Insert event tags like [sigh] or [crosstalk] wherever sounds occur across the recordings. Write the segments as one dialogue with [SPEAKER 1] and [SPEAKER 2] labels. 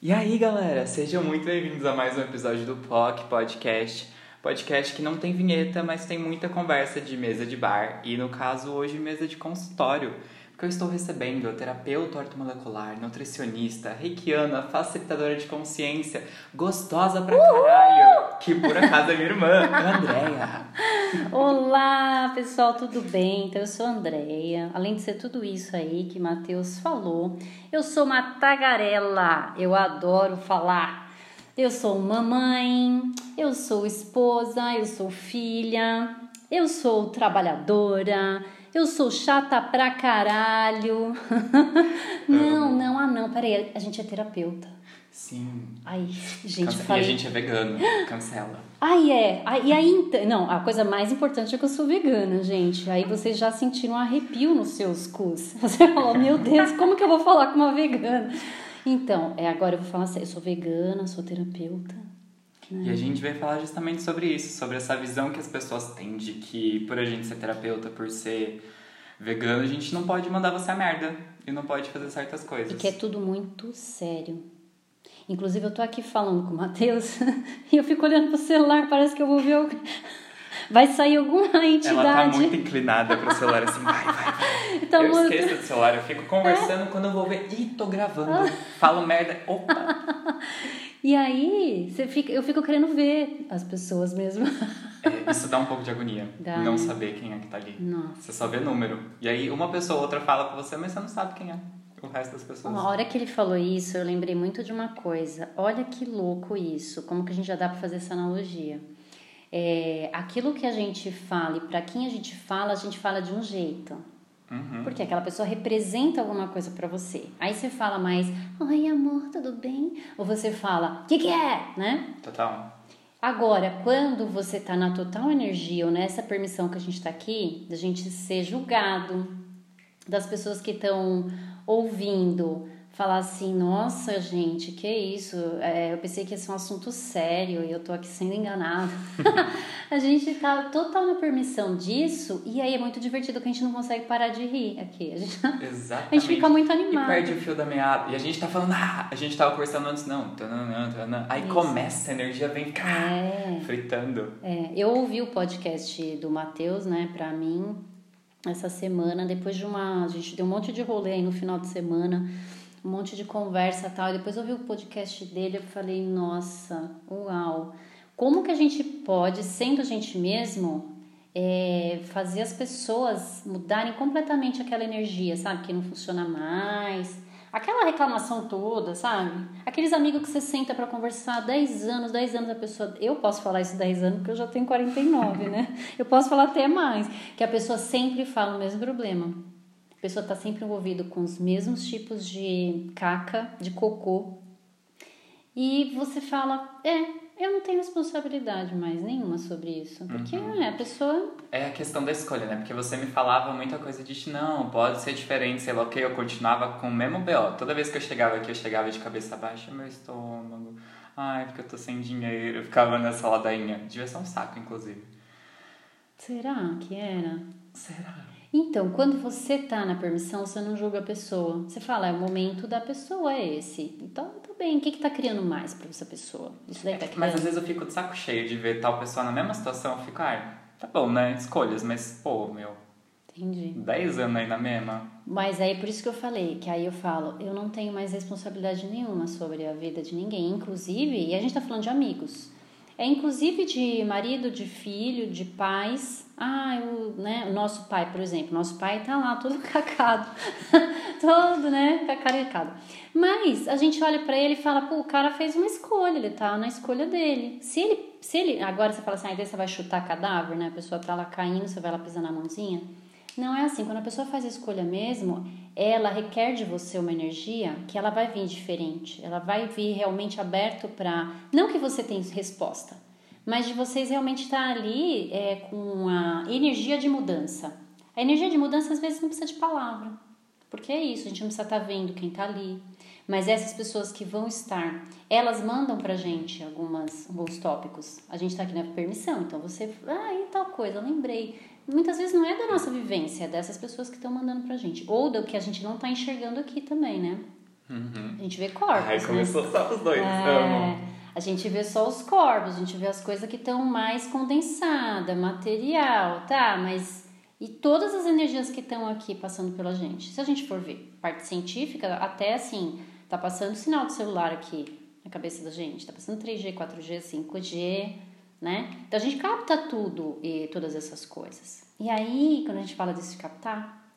[SPEAKER 1] E aí, galera, sejam muito bem-vindos a mais um episódio do POC Podcast. Podcast que não tem vinheta, mas tem muita conversa de mesa de bar e, no caso, hoje, mesa de consultório. Porque eu estou recebendo a terapeuta ortomolecular, nutricionista, reikiana, facilitadora de consciência, gostosa pra caralho, que por acaso é minha irmã, Andréia.
[SPEAKER 2] Olá, pessoal, tudo bem? Então, eu sou a Andréia. Além de ser tudo isso aí que Matheus falou, eu sou uma tagarela. Eu adoro falar. Eu sou mamãe, eu sou esposa, eu sou filha, eu sou trabalhadora, eu sou chata pra caralho. [laughs] não, não, ah não, peraí, a gente é terapeuta.
[SPEAKER 1] Sim.
[SPEAKER 2] Ai, gente,
[SPEAKER 1] Cance-
[SPEAKER 2] falei.
[SPEAKER 1] E a gente é vegano, cancela.
[SPEAKER 2] Ai, é. Ai, E aí, então- não, a coisa mais importante é que eu sou vegana, gente. Aí vocês já sentiram um arrepio nos seus cus. [laughs] Você falou, meu Deus, como que eu vou falar com uma vegana? Então, é, agora eu vou falar sério. Eu sou vegana, sou terapeuta.
[SPEAKER 1] E a gente vai falar justamente sobre isso, sobre essa visão que as pessoas têm de que por a gente ser terapeuta, por ser vegano, a gente não pode mandar você a merda e não pode fazer certas coisas.
[SPEAKER 2] E que é tudo muito sério. Inclusive, eu tô aqui falando com o Matheus [laughs] e eu fico olhando pro celular, parece que eu vou ver. o- [laughs] Vai sair alguma [laughs]
[SPEAKER 1] Ela tá
[SPEAKER 2] entidade.
[SPEAKER 1] muito inclinada pro celular, assim, vai, vai, vai.
[SPEAKER 2] Tá
[SPEAKER 1] eu
[SPEAKER 2] muito-
[SPEAKER 1] esqueço do celular, eu fico conversando quando eu vou ver, ih, tô gravando, falo merda, opa.
[SPEAKER 2] E aí, você fica, eu fico querendo ver as pessoas mesmo.
[SPEAKER 1] É, isso dá um pouco de agonia,
[SPEAKER 2] Dá,
[SPEAKER 1] não saber quem é que tá ali.
[SPEAKER 2] Nossa.
[SPEAKER 1] Você só vê número. E aí uma pessoa ou outra fala com você, mas você não sabe quem é o resto das pessoas.
[SPEAKER 2] Uma hora que ele falou isso, eu lembrei muito de uma coisa. Olha que louco isso, como que a gente já dá para fazer essa analogia. É, aquilo que a gente fala e para quem a gente fala, a gente fala de um jeito.
[SPEAKER 1] Uhum.
[SPEAKER 2] Porque aquela pessoa representa alguma coisa para você. Aí você fala mais, oi amor, tudo bem? Ou você fala, o que, que é? Né?
[SPEAKER 1] Total.
[SPEAKER 2] Agora, quando você tá na total energia ou nessa permissão que a gente tá aqui, da gente ser julgado, das pessoas que estão ouvindo falar assim, nossa gente, que isso? É, eu pensei que ia ser um assunto sério e eu tô aqui sendo enganada. [laughs] a gente tá total na permissão disso e aí é muito divertido que a gente não consegue parar de rir aqui. A gente,
[SPEAKER 1] Exatamente. [laughs]
[SPEAKER 2] a gente fica muito
[SPEAKER 1] E
[SPEAKER 2] animado.
[SPEAKER 1] perde o fio da meada. E a gente tá falando, ah, a gente tava conversando antes, não. Tananã, tananã. Aí
[SPEAKER 2] Isso.
[SPEAKER 1] começa a energia, vem cá,
[SPEAKER 2] É.
[SPEAKER 1] fritando.
[SPEAKER 2] É, eu ouvi o podcast do Matheus, né, pra mim, essa semana, depois de uma. A gente deu um monte de rolê aí no final de semana, um monte de conversa tal. E depois eu ouvi o podcast dele eu falei, nossa, uau! Como que a gente pode, sendo a gente mesmo, é, fazer as pessoas mudarem completamente aquela energia, sabe? Que não funciona mais. Aquela reclamação toda, sabe? Aqueles amigos que você senta pra conversar há 10 anos, 10 anos a pessoa. Eu posso falar isso 10 anos porque eu já tenho 49, né? Eu posso falar até mais. Que a pessoa sempre fala o mesmo problema. A pessoa tá sempre envolvida com os mesmos tipos de caca, de cocô. E você fala, é, eu não tenho responsabilidade mais nenhuma sobre isso. Porque é, a pessoa
[SPEAKER 1] É a questão da escolha, né? Porque você me falava muita coisa de não, pode ser diferente, sei lá o que. Eu continuava com o mesmo BO. Toda vez que eu chegava aqui, eu chegava de cabeça baixa, meu estômago. Ai, porque eu tô sem dinheiro. Eu ficava nessa ladainha. Devia ser um saco, inclusive.
[SPEAKER 2] Será que era?
[SPEAKER 1] Será?
[SPEAKER 2] Então, quando você tá na permissão, você não julga a pessoa. Você fala, é o momento da pessoa é esse. Então, bem. O que que tá criando mais pra essa pessoa? Isso daí tá criando.
[SPEAKER 1] Mas às vezes eu fico de saco cheio de ver tal pessoa na mesma situação. Eu fico, ai, tá bom, né? Escolhas, mas pô, meu,
[SPEAKER 2] Entendi.
[SPEAKER 1] 10 anos aí na mesma.
[SPEAKER 2] Mas aí por isso que eu falei, que aí eu falo, eu não tenho mais responsabilidade nenhuma sobre a vida de ninguém, inclusive, e a gente tá falando de amigos. É inclusive de marido, de filho, de pais. Ah, o, né, o nosso pai, por exemplo, nosso pai tá lá todo [laughs] cacado, todo, né, cacarecado. Mas a gente olha pra ele e fala, pô, o cara fez uma escolha, ele tá na escolha dele. Se ele, se ele, agora você fala assim, ah, daí você vai chutar cadáver, né, a pessoa tá lá caindo, você vai lá pisar na mãozinha. Não é assim. Quando a pessoa faz a escolha mesmo, ela requer de você uma energia que ela vai vir diferente. Ela vai vir realmente aberto para não que você tenha resposta, mas de vocês realmente estar ali é, com a energia de mudança. A energia de mudança às vezes não precisa de palavra, porque é isso. A gente não precisa estar vendo quem está ali. Mas essas pessoas que vão estar, elas mandam pra gente algumas, alguns tópicos. A gente tá aqui na permissão, então você, ah, e tal coisa, eu lembrei. Muitas vezes não é da nossa vivência, é dessas pessoas que estão mandando pra gente. Ou do que a gente não tá enxergando aqui também, né?
[SPEAKER 1] Uhum.
[SPEAKER 2] A gente vê corpos.
[SPEAKER 1] Ai,
[SPEAKER 2] né?
[SPEAKER 1] começou só os dois.
[SPEAKER 2] É. a gente vê só os corpos, a gente vê as coisas que estão mais condensadas, material, tá? Mas e todas as energias que estão aqui passando pela gente. Se a gente for ver parte científica, até assim, tá passando sinal de celular aqui na cabeça da gente, tá passando 3G, 4G, 5G, né? Então a gente capta tudo e todas essas coisas. E aí, quando a gente fala disso de captar,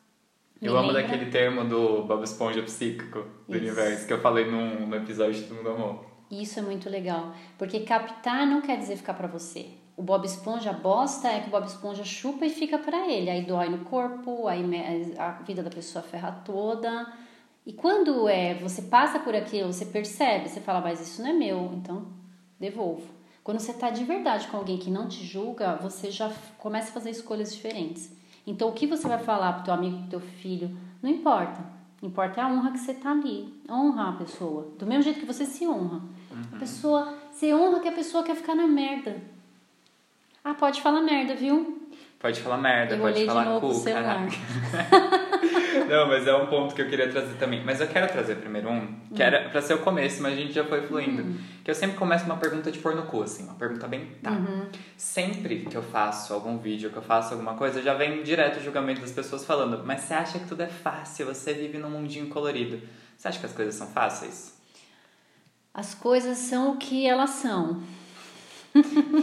[SPEAKER 1] Eu amo
[SPEAKER 2] lembra-
[SPEAKER 1] daquele termo do Bob Esponja psíquico do
[SPEAKER 2] Isso.
[SPEAKER 1] universo que eu falei num, no episódio de Todo Mundo Amou.
[SPEAKER 2] Isso é muito legal, porque captar não quer dizer ficar pra você. O Bob Esponja, bosta é que o Bob Esponja chupa e fica pra ele. Aí dói no corpo, aí a vida da pessoa ferra toda. E quando é, você passa por aquilo, você percebe, você fala, mas isso não é meu, então devolvo. Quando você tá de verdade com alguém que não te julga, você já começa a fazer escolhas diferentes. Então o que você vai falar pro teu amigo, pro teu filho, não importa. Importa é a honra que você tá ali. Honra a pessoa. Do mesmo jeito que você se honra. A pessoa, você honra que a pessoa quer ficar na merda. Ah, pode falar merda, viu?
[SPEAKER 1] Pode falar merda,
[SPEAKER 2] Eu
[SPEAKER 1] pode falar cu, caraca. [laughs] Não, mas é um ponto que eu queria trazer também. Mas eu quero trazer primeiro um, que era pra ser o começo, mas a gente já foi fluindo.
[SPEAKER 2] Uhum.
[SPEAKER 1] Que eu sempre começo uma pergunta de pôr no cu, assim, uma pergunta bem tá.
[SPEAKER 2] Uhum.
[SPEAKER 1] Sempre que eu faço algum vídeo, que eu faço alguma coisa, já vem direto o julgamento das pessoas falando, mas você acha que tudo é fácil, você vive num mundinho colorido. Você acha que as coisas são fáceis?
[SPEAKER 2] As coisas são o que elas são.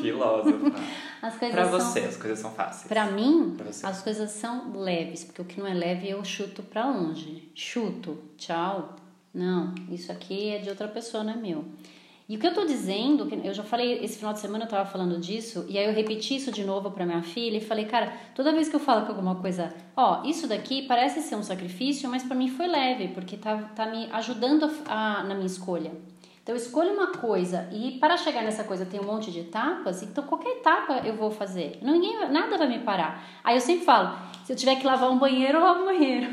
[SPEAKER 1] Filósofa. [laughs]
[SPEAKER 2] As coisas
[SPEAKER 1] pra
[SPEAKER 2] são.
[SPEAKER 1] você, as coisas são fáceis.
[SPEAKER 2] Pra mim,
[SPEAKER 1] Pra
[SPEAKER 2] as coisas são leves, porque o que não é leve eu chuto pra longe. Chuto, tchau. Não, isso aqui é de outra pessoa, não é meu. E o que eu tô dizendo, eu já falei, esse final de semana eu tava falando disso, e aí eu repeti isso de novo pra minha filha e falei, cara, toda vez que eu falo que alguma coisa, ó, isso daqui parece ser um sacrifício, mas pra mim foi leve, porque tá, tá me ajudando a- a- na minha escolha. Então eu escolho uma coisa e para chegar nessa coisa tem um monte de etapas, então qualquer etapa eu vou fazer. Ninguém, nada vai me parar. Aí eu sempre falo, se eu tiver que lavar um banheiro, eu lavo o banheiro.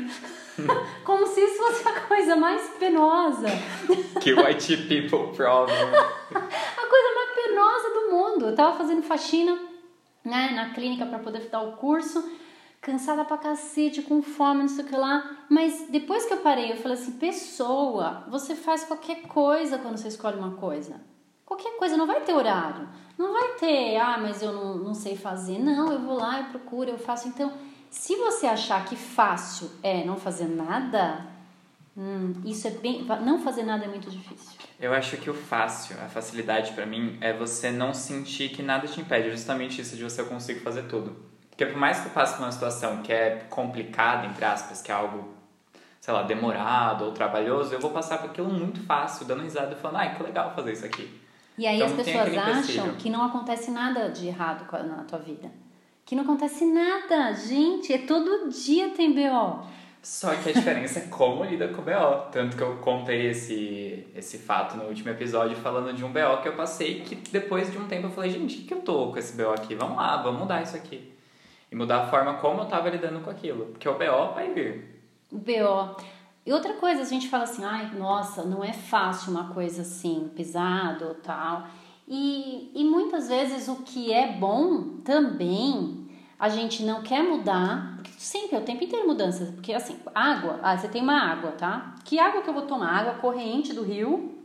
[SPEAKER 2] [laughs] Como se isso fosse a coisa mais penosa,
[SPEAKER 1] Que white people problem. [laughs]
[SPEAKER 2] a coisa mais penosa do mundo. Eu tava fazendo faxina, né, na clínica para poder dar o curso, cansada pra cacete, com fome, não sei o que lá. Mas depois que eu parei, eu falei assim: pessoa, você faz qualquer coisa quando você escolhe uma coisa. Qualquer coisa, não vai ter horário. Não vai ter, ah, mas eu não, não sei fazer. Não, eu vou lá, eu procuro, eu faço. Então, se você achar que fácil é não fazer nada, hum, isso é bem. Não fazer nada é muito difícil.
[SPEAKER 1] Eu acho que o fácil, a facilidade pra mim, é você não sentir que nada te impede. Justamente isso de você eu consigo fazer tudo. Porque por mais que eu passe por uma situação que é complicada, entre aspas, que é algo, sei lá, demorado ou trabalhoso, eu vou passar por aquilo muito fácil, dando risada e falando, ai, que legal fazer isso aqui.
[SPEAKER 2] E aí
[SPEAKER 1] Então,
[SPEAKER 2] as pessoas acham que não acontece nada de errado na tua vida. Que não acontece nada. Gente, é todo dia tem BO.
[SPEAKER 1] Só que a diferença é como lida com o BO. Tanto que eu contei esse, esse fato no último episódio falando de um BO que eu passei, que depois de um tempo eu falei, gente, o que eu tô com esse BO aqui? Vamos lá, vamos mudar isso aqui. E mudar a forma como eu tava lidando com aquilo. Porque o BO vai vir.
[SPEAKER 2] O BO. E outra coisa, a gente fala assim, ai, nossa, não é fácil uma coisa assim, pesado tal. E, e muitas vezes o que é bom também a gente não quer mudar, porque sempre é o tempo inteiro mudanças. Porque assim, água, ah, você tem uma água, tá? Que água que eu vou tomar? Água corrente do rio,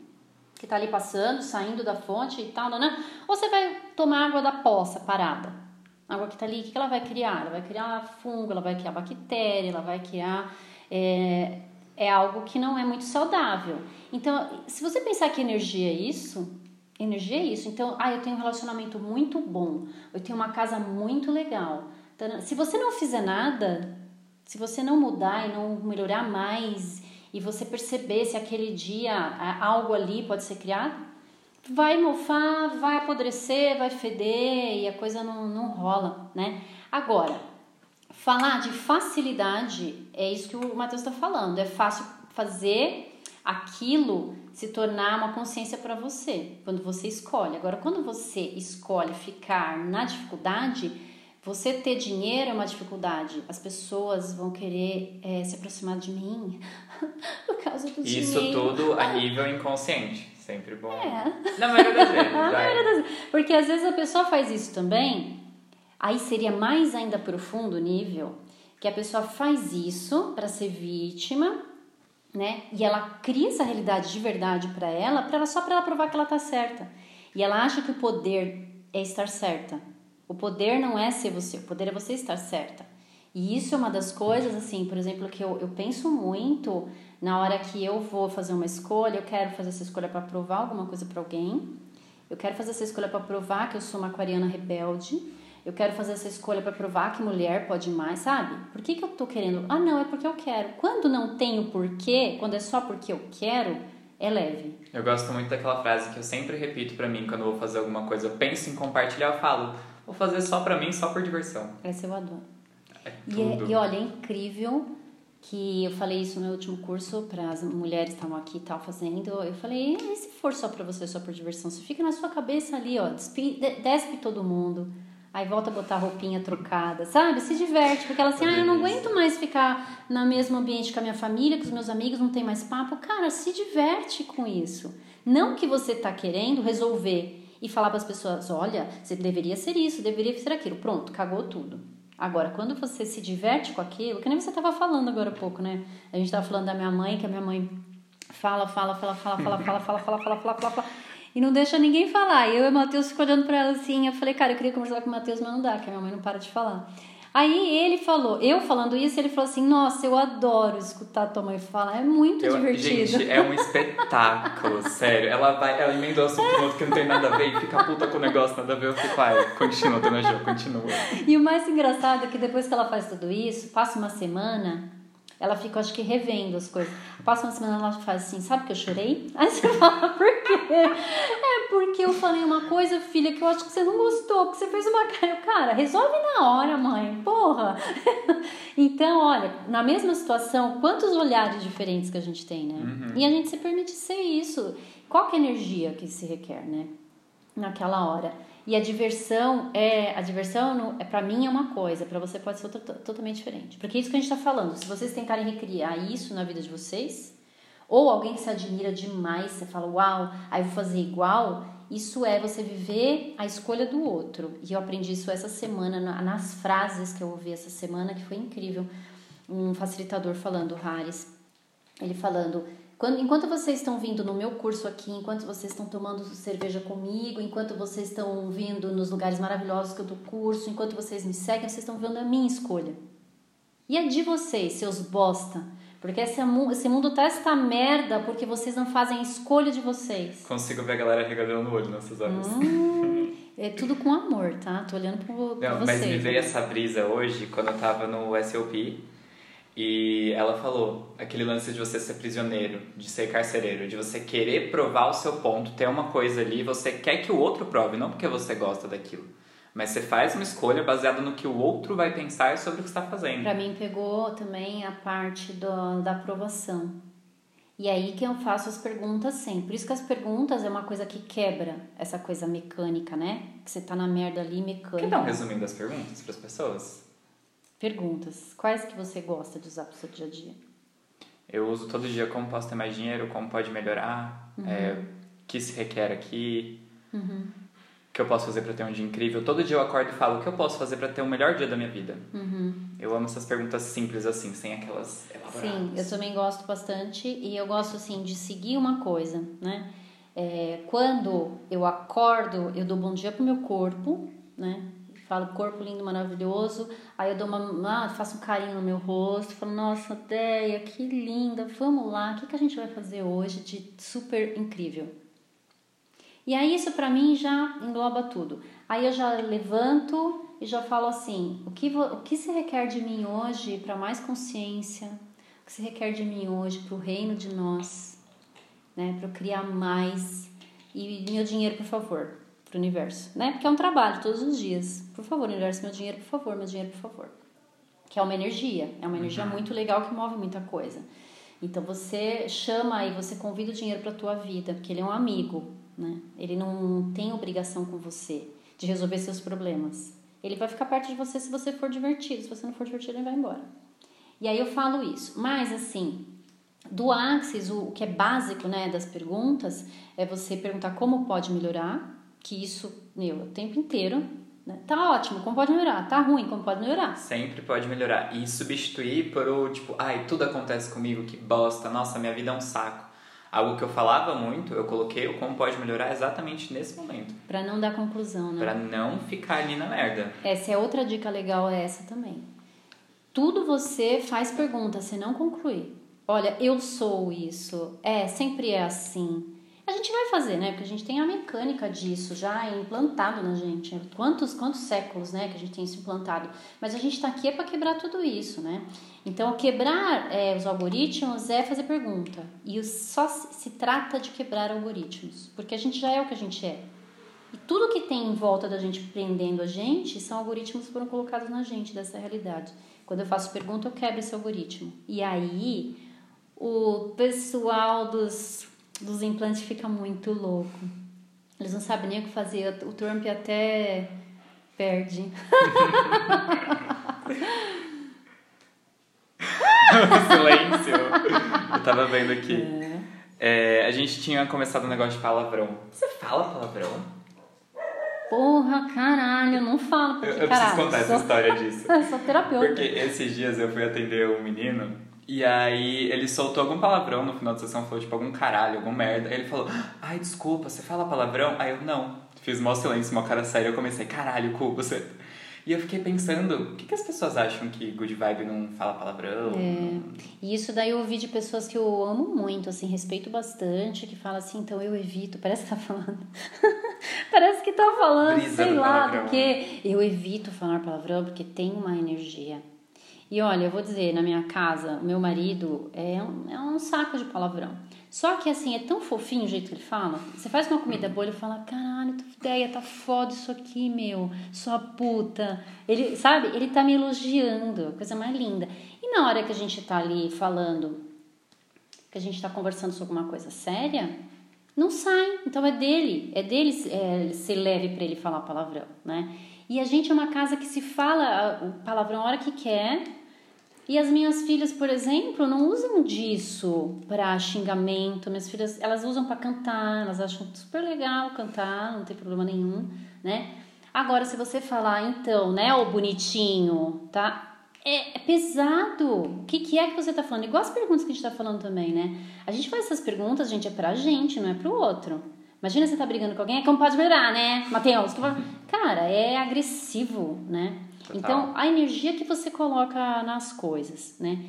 [SPEAKER 2] que tá ali passando, saindo da fonte e tal, né? Ou você vai tomar água da poça parada? Água que tá ali, o que ela vai criar? Ela vai criar fungo, ela vai criar bactéria, ela vai criar. É, é algo que não é muito saudável. Então, se você pensar que energia é isso, energia é isso. Então, ah, eu tenho um relacionamento muito bom, eu tenho uma casa muito legal. Então, se você não fizer nada, se você não mudar e não melhorar mais, e você perceber se aquele dia algo ali pode ser criado, vai mofar, vai apodrecer, vai feder e a coisa não, não rola, né? Agora, falar de facilidade é isso que o Matheus está falando. É fácil fazer aquilo se tornar uma consciência para você, quando você escolhe. Agora, quando você escolhe ficar na dificuldade, você ter dinheiro é uma dificuldade. As pessoas vão querer eh, se aproximar de mim [laughs] por causa do
[SPEAKER 1] Isso
[SPEAKER 2] dinheiro.
[SPEAKER 1] tudo a [laughs] nível inconsciente. Sempre bom.
[SPEAKER 2] É.
[SPEAKER 1] Na maioria das [laughs] vezes.
[SPEAKER 2] A
[SPEAKER 1] vai.
[SPEAKER 2] maioria das vezes. Porque às vezes a pessoa faz isso também, aí seria mais ainda profundo o nível, que a pessoa faz isso para ser vítima, né? E ela cria essa realidade de verdade para ela, para ela só para ela provar que ela tá certa. E ela acha que o poder é estar certa. O poder não é ser você, o poder é você estar certa. E isso é uma das coisas, assim, por exemplo, que eu, eu penso muito na hora que eu vou fazer uma escolha, eu quero fazer essa escolha para provar alguma coisa para alguém, eu quero fazer essa escolha para provar que eu sou uma aquariana rebelde, eu quero fazer essa escolha para provar que mulher pode mais, sabe? Por que, que eu tô querendo? Ah, não, é porque eu quero. Quando não tem o porquê, quando é só porque eu quero, é leve.
[SPEAKER 1] Eu gosto muito daquela frase que eu sempre repito para mim quando eu vou fazer alguma coisa. Eu penso em compartilhar, eu falo, vou fazer só para mim, só por diversão.
[SPEAKER 2] Essa eu adoro.
[SPEAKER 1] É
[SPEAKER 2] E, é, e olha, é incrível que eu falei isso no meu último curso para as mulheres que estavam aqui e tal fazendo. Eu falei, e se for só para você, só por diversão? Você fica na sua cabeça ali, ó, despe, de- despe todo mundo. Aí volta a botar a roupinha trocada, sabe? Se diverte, porque ela assim, ah, eu não aguento mais ficar no mesmo ambiente com a minha família, com os meus amigos, não tem mais papo. Cara, se diverte com isso. Não que você tá querendo resolver e falar para as pessoas, olha, você deveria ser isso, deveria ser aquilo. Pronto, cagou tudo. Agora, quando você se diverte com aquilo, que nem você estava falando agora há pouco, né? A gente estava falando da minha mãe, que a minha mãe fala, fala, fala, fala, fala, fala, fala, fala, fala, fala, fala, fala, e não deixa ninguém falar. E eu e o Matheus ficam olhando pra ela assim. Eu falei, cara, eu queria conversar com o Matheus, mas não dá, que a minha mãe não para de falar. Aí ele falou, eu falando isso, ele falou assim: Nossa, eu adoro escutar a tua mãe falar, é muito
[SPEAKER 1] Eu-
[SPEAKER 2] divertido.
[SPEAKER 1] gente, é um espetáculo, [laughs] sério. Ela vai, ela emenda o assunto no outro que não tem nada a ver e fica puta com o negócio, nada a ver. Eu fico, ai, continua, dona Jo, continua.
[SPEAKER 2] E o mais engraçado é que depois que ela faz tudo isso, passa uma semana, ela fica, acho que, revendo as coisas. Passa uma semana, ela faz assim, sabe que eu chorei? [laughs] Aí você fala, por quê? [laughs] É porque eu falei uma coisa, filha, que eu acho que você não gostou, porque você fez uma cara. Cara, resolve na hora, mãe, porra! [laughs] Então, olha, na mesma situação, quantos olhares diferentes que a gente tem, né? E a gente se permite ser isso. Qual que é a energia que se requer, né? naquela hora. E a diversão é a diversão é para mim é uma coisa, para você pode ser outra, to- totalmente diferente. Porque é isso que a gente está falando. Se vocês tentarem recriar isso na vida de vocês, ou alguém que se admira demais, você fala, uau, aí vou fazer igual. Isso é você viver a escolha do outro. E eu aprendi isso essa semana na- nas frases que eu ouvi essa semana, que foi incrível. Um facilitador falando, Haris, ele falando, quando, enquanto vocês estão vindo no meu curso aqui, enquanto vocês estão tomando cerveja comigo, enquanto vocês estão vindo nos lugares maravilhosos que eu dou curso, enquanto vocês me seguem, vocês estão vendo a minha escolha. E a de vocês, seus bosta? Porque esse, mu- esse mundo tá esta merda porque vocês não fazem a escolha de vocês.
[SPEAKER 1] Consigo ver a galera regalando o olho nessas horas.
[SPEAKER 2] Hum, é tudo com amor, tá? Tô olhando pro,
[SPEAKER 1] Não,
[SPEAKER 2] vocês.
[SPEAKER 1] mas me veio essa brisa hoje quando eu tava no SOP e ela falou aquele lance de você ser prisioneiro, de ser carcereiro, de você querer provar o seu ponto, ter uma coisa ali, você quer que o outro prove, não porque você gosta daquilo. Mas você faz uma escolha baseada no que o outro vai pensar sobre o que está fazendo.
[SPEAKER 2] Pra mim pegou também a parte do, da aprovação. E aí que eu faço as perguntas sempre. Por isso que as perguntas é uma coisa que quebra essa coisa mecânica, né? Que você tá na merda ali mecânica.
[SPEAKER 1] Quer dar um resuminho das perguntas para as pessoas?
[SPEAKER 2] Perguntas. Quais que você gosta de usar pro seu dia a dia?
[SPEAKER 1] Eu uso todo dia como posso ter mais dinheiro, como pode melhorar, é, o que se requer aqui, o que eu posso fazer para ter um dia incrível. Todo dia eu acordo e falo o que eu posso fazer para ter o melhor dia da minha vida. Eu amo essas perguntas simples assim, sem aquelas elaboradas.
[SPEAKER 2] Sim, eu também gosto bastante e eu gosto assim de seguir uma coisa, né? É, quando eu acordo, eu dou bom dia pro meu corpo, né? Falo corpo lindo, maravilhoso. Aí eu dou uma, ah, faço um carinho no meu rosto, falo nossa, Deia, que linda, vamos lá, o que, que a gente vai fazer hoje de super incrível? E aí isso pra mim já engloba tudo. Aí eu já levanto e já falo assim: o que, o que se requer de mim hoje para mais consciência? O que se requer de mim hoje para o reino de nós? Né? Para eu criar mais. E meu dinheiro, por favor, para o universo. Né? Porque é um trabalho todos os dias. Por favor, universo, meu dinheiro, por favor, meu dinheiro, por favor. Que é uma energia. É uma energia muito legal que move muita coisa. Então você chama e você convida o dinheiro para a tua vida, porque ele é um amigo, né? Ele não tem obrigação com você de resolver seus problemas. Ele vai ficar perto de você se você for divertido, se você não for divertido, ele vai embora. E aí eu falo isso. Mas assim, do Axis, o, o que é básico, né, das perguntas, é você perguntar como pode melhorar, que isso, meu, o tempo inteiro, Né? Tá ótimo, como pode melhorar? Tá ruim, como pode melhorar?
[SPEAKER 1] Sempre pode melhorar. E substituir por o tipo, ai, tudo acontece comigo, que bosta, nossa, minha vida é um saco. Algo que eu falava muito, eu coloquei o como pode melhorar exatamente nesse momento.
[SPEAKER 2] Pra não dar conclusão, né?
[SPEAKER 1] Pra não ficar ali na merda.
[SPEAKER 2] Essa é outra dica legal, é essa também. Tudo você faz pergunta, você não conclui. Olha, eu sou isso. É, sempre é assim. A gente vai fazer, né? Porque a gente tem a mecânica disso já implantado na gente. Quantos, quantos séculos, né, que a gente tem isso implantado. Mas a gente está aqui é para quebrar tudo isso, né? Então, quebrar é, os algoritmos é fazer pergunta. E só se trata de quebrar algoritmos. Porque a gente já é o que a gente é. E tudo que tem em volta da gente prendendo a gente são algoritmos que foram colocados na gente dessa realidade. Quando eu faço pergunta, eu quebro esse algoritmo. E aí, o pessoal dos dos implantes fica muito louco. Eles não sabem nem o que fazer. O Trump até perde. [laughs]
[SPEAKER 1] Silêncio. Eu tava vendo aqui. É. É, a gente tinha começado um negócio de palavrão. Você fala palavrão?
[SPEAKER 2] Porra, caralho, eu não falo porque,
[SPEAKER 1] Eu, eu
[SPEAKER 2] caralho,
[SPEAKER 1] preciso contar essa história disso. [laughs]
[SPEAKER 2] eu sou terapeuta.
[SPEAKER 1] Porque esses dias eu fui atender um menino e aí ele soltou algum palavrão no final da sessão, falou tipo algum caralho, algum merda. Aí ele falou, ai desculpa, você fala palavrão? Aí eu, não. Fiz mó silêncio, uma cara séria, eu comecei, caralho, cu, você... E eu fiquei pensando, o que, que as pessoas acham que Good Vibe não fala palavrão?
[SPEAKER 2] É. E isso daí eu ouvi de pessoas que eu amo muito, assim, respeito bastante, que fala assim, então eu evito, parece que tá falando. [laughs] parece que tá falando,
[SPEAKER 1] Brisa
[SPEAKER 2] sei lá,
[SPEAKER 1] palavrão.
[SPEAKER 2] porque eu evito falar palavrão porque tem uma energia. E olha, eu vou dizer, na minha casa, meu marido é um, é um saco de palavrão. Só que assim, é tão fofinho o jeito que ele fala. Você faz uma comida boa, ele fala: caralho, tua ideia tá foda isso aqui, meu, sua puta. Ele, sabe, ele tá me elogiando, coisa mais linda. E na hora que a gente tá ali falando, que a gente tá conversando sobre uma coisa séria, não sai. Então é dele, é dele é, ser leve para ele falar palavrão, né? E a gente é uma casa que se fala o palavrão a hora que quer e as minhas filhas, por exemplo, não usam disso para xingamento. Minhas filhas, elas usam para cantar, elas acham super legal cantar, não tem problema nenhum, né? Agora, se você falar, então, né, ô bonitinho, tá? É, é pesado. O que, que é que você tá falando? Igual as perguntas que a gente tá falando também, né? A gente faz essas perguntas, gente, é pra gente, não é pro outro. Imagina você tá brigando com alguém, é como pode melhorar, né, Matheus? Cara, é agressivo, né? Total. Então, a energia que você coloca nas coisas, né?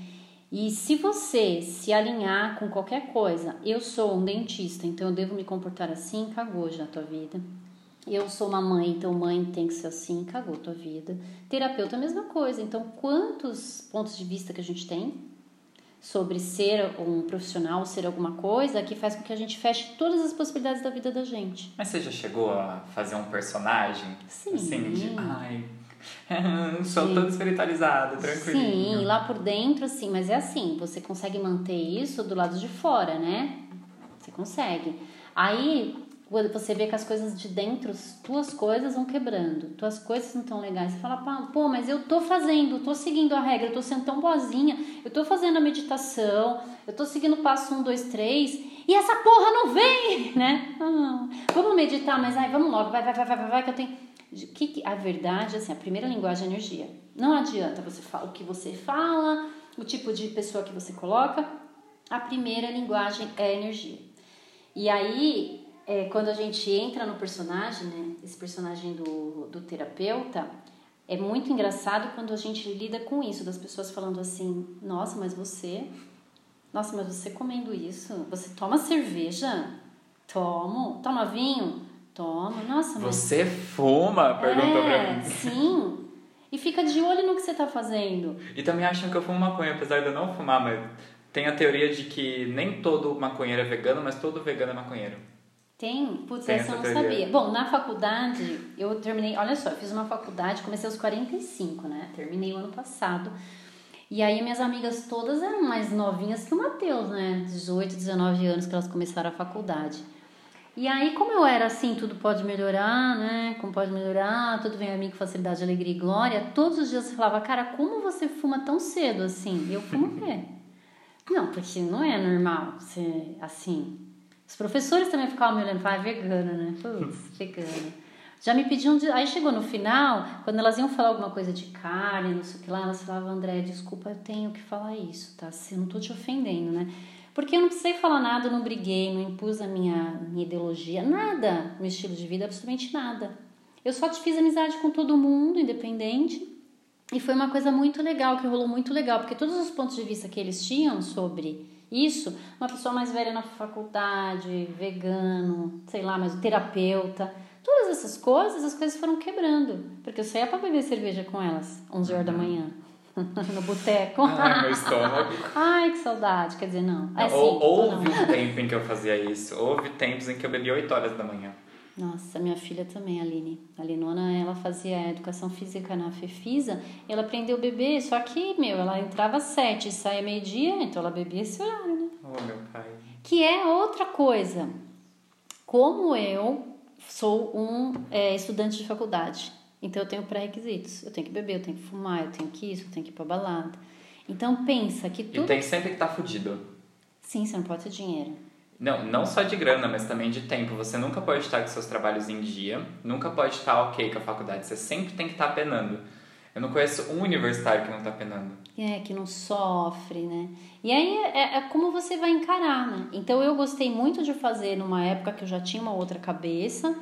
[SPEAKER 2] E se você se alinhar com qualquer coisa, eu sou um dentista, então eu devo me comportar assim, cagou já a tua vida. Eu sou uma mãe, então mãe tem que ser assim, cagou tua vida. Terapeuta, a mesma coisa. Então, quantos pontos de vista que a gente tem sobre ser um profissional, ser alguma coisa, que faz com que a gente feche todas as possibilidades da vida da gente.
[SPEAKER 1] Mas você já chegou a fazer um personagem?
[SPEAKER 2] Sim.
[SPEAKER 1] Assim, de, ai, [laughs] sou Sim. toda espiritualizada, tranquilo.
[SPEAKER 2] Sim, lá por dentro, sim, mas é assim, você consegue manter isso do lado de fora, né? Você consegue. Aí, você vê que as coisas de dentro, tuas coisas vão quebrando, tuas coisas não estão legais, você fala, pô, mas eu tô fazendo, tô seguindo a regra, eu tô sendo tão boazinha, eu tô fazendo a meditação, eu tô seguindo o passo um, dois, três, e essa porra não vem, [laughs] né? Ah, vamos meditar, mas ai, vamos logo, vai, vai, vai, vai, vai que eu tenho que, a verdade, assim, a primeira linguagem é energia. Não adianta você falar o que você fala, o tipo de pessoa que você coloca. A primeira linguagem é energia. E aí, é, quando a gente entra no personagem, né, esse personagem do, do terapeuta, é muito engraçado quando a gente lida com isso, das pessoas falando assim: Nossa, mas você. Nossa, mas você comendo isso? Você toma cerveja? Tomo. Toma vinho? Toma, nossa,
[SPEAKER 1] mas... Você fuma? Perguntou
[SPEAKER 2] é,
[SPEAKER 1] pra mim.
[SPEAKER 2] Sim. E fica de olho no que você tá fazendo.
[SPEAKER 1] E também acham que eu fumo maconha, apesar de eu não fumar, mas tem a teoria de que nem todo maconheiro é vegano, mas todo vegano é maconheiro.
[SPEAKER 2] Tem? Putz, tem essa eu não teoria. sabia. Bom, na faculdade, eu terminei, olha só, eu fiz uma faculdade, comecei aos 45, né? Terminei o ano passado. E aí minhas amigas todas eram mais novinhas que o Matheus, né? 18, 19 anos que elas começaram a faculdade. E aí, como eu era assim, tudo pode melhorar, né? Como pode melhorar, tudo vem a mim com facilidade, alegria e glória. Todos os dias você falava, cara, como você fuma tão cedo assim? E eu fumo o quê? [laughs] Não, porque não é normal ser assim. Os professores também ficavam me olhando, ah, vegana, né? Putz, [laughs] vegana. Já me pediam. De... Aí chegou no final, quando elas iam falar alguma coisa de carne, não sei o que lá, elas falavam, André, desculpa, eu tenho que falar isso, tá? Se eu não tô te ofendendo, né? Porque eu não precisei falar nada, não briguei, não impus a minha, minha ideologia, nada, meu estilo de vida, absolutamente nada. Eu só te fiz amizade com todo mundo, independente. E foi uma coisa muito legal, que rolou muito legal, porque todos os pontos de vista que eles tinham sobre isso, uma pessoa mais velha na faculdade, vegano, sei lá, mas terapeuta, Todas essas coisas, as coisas foram quebrando. Porque eu saía para beber cerveja com elas, 11 horas da manhã. No boteco.
[SPEAKER 1] Ai, [laughs] meu estômago.
[SPEAKER 2] Ai, que saudade. Quer dizer, não. É,
[SPEAKER 1] houve um tempo em que eu fazia isso. Houve tempos em que eu bebia 8 horas da manhã.
[SPEAKER 2] Nossa, minha filha também, a Aline. A Linona, ela fazia educação física na FEFISA. Ela aprendeu a beber, só que, meu, ela entrava às sete e saía meio-dia, então ela bebia esse horário, né?
[SPEAKER 1] Oh, meu pai.
[SPEAKER 2] Que é outra coisa. Como eu sou um é, estudante de faculdade, então eu tenho pré-requisitos. Eu tenho que beber, eu tenho que fumar, eu tenho que isso, eu tenho que ir pra balada. Então pensa que tudo.
[SPEAKER 1] E tem sempre que tá fudido.
[SPEAKER 2] Sim, você não pode ter dinheiro.
[SPEAKER 1] Não, não só de grana, mas também de tempo. Você nunca pode estar com seus trabalhos em dia, nunca pode estar ok com a faculdade. Você sempre tem que estar penando. Eu não conheço um universitário que não está penando.
[SPEAKER 2] É, que não sofre, né? E aí é, é, como você vai encarar, né? Então eu gostei muito de fazer numa época que eu já tinha uma outra cabeça,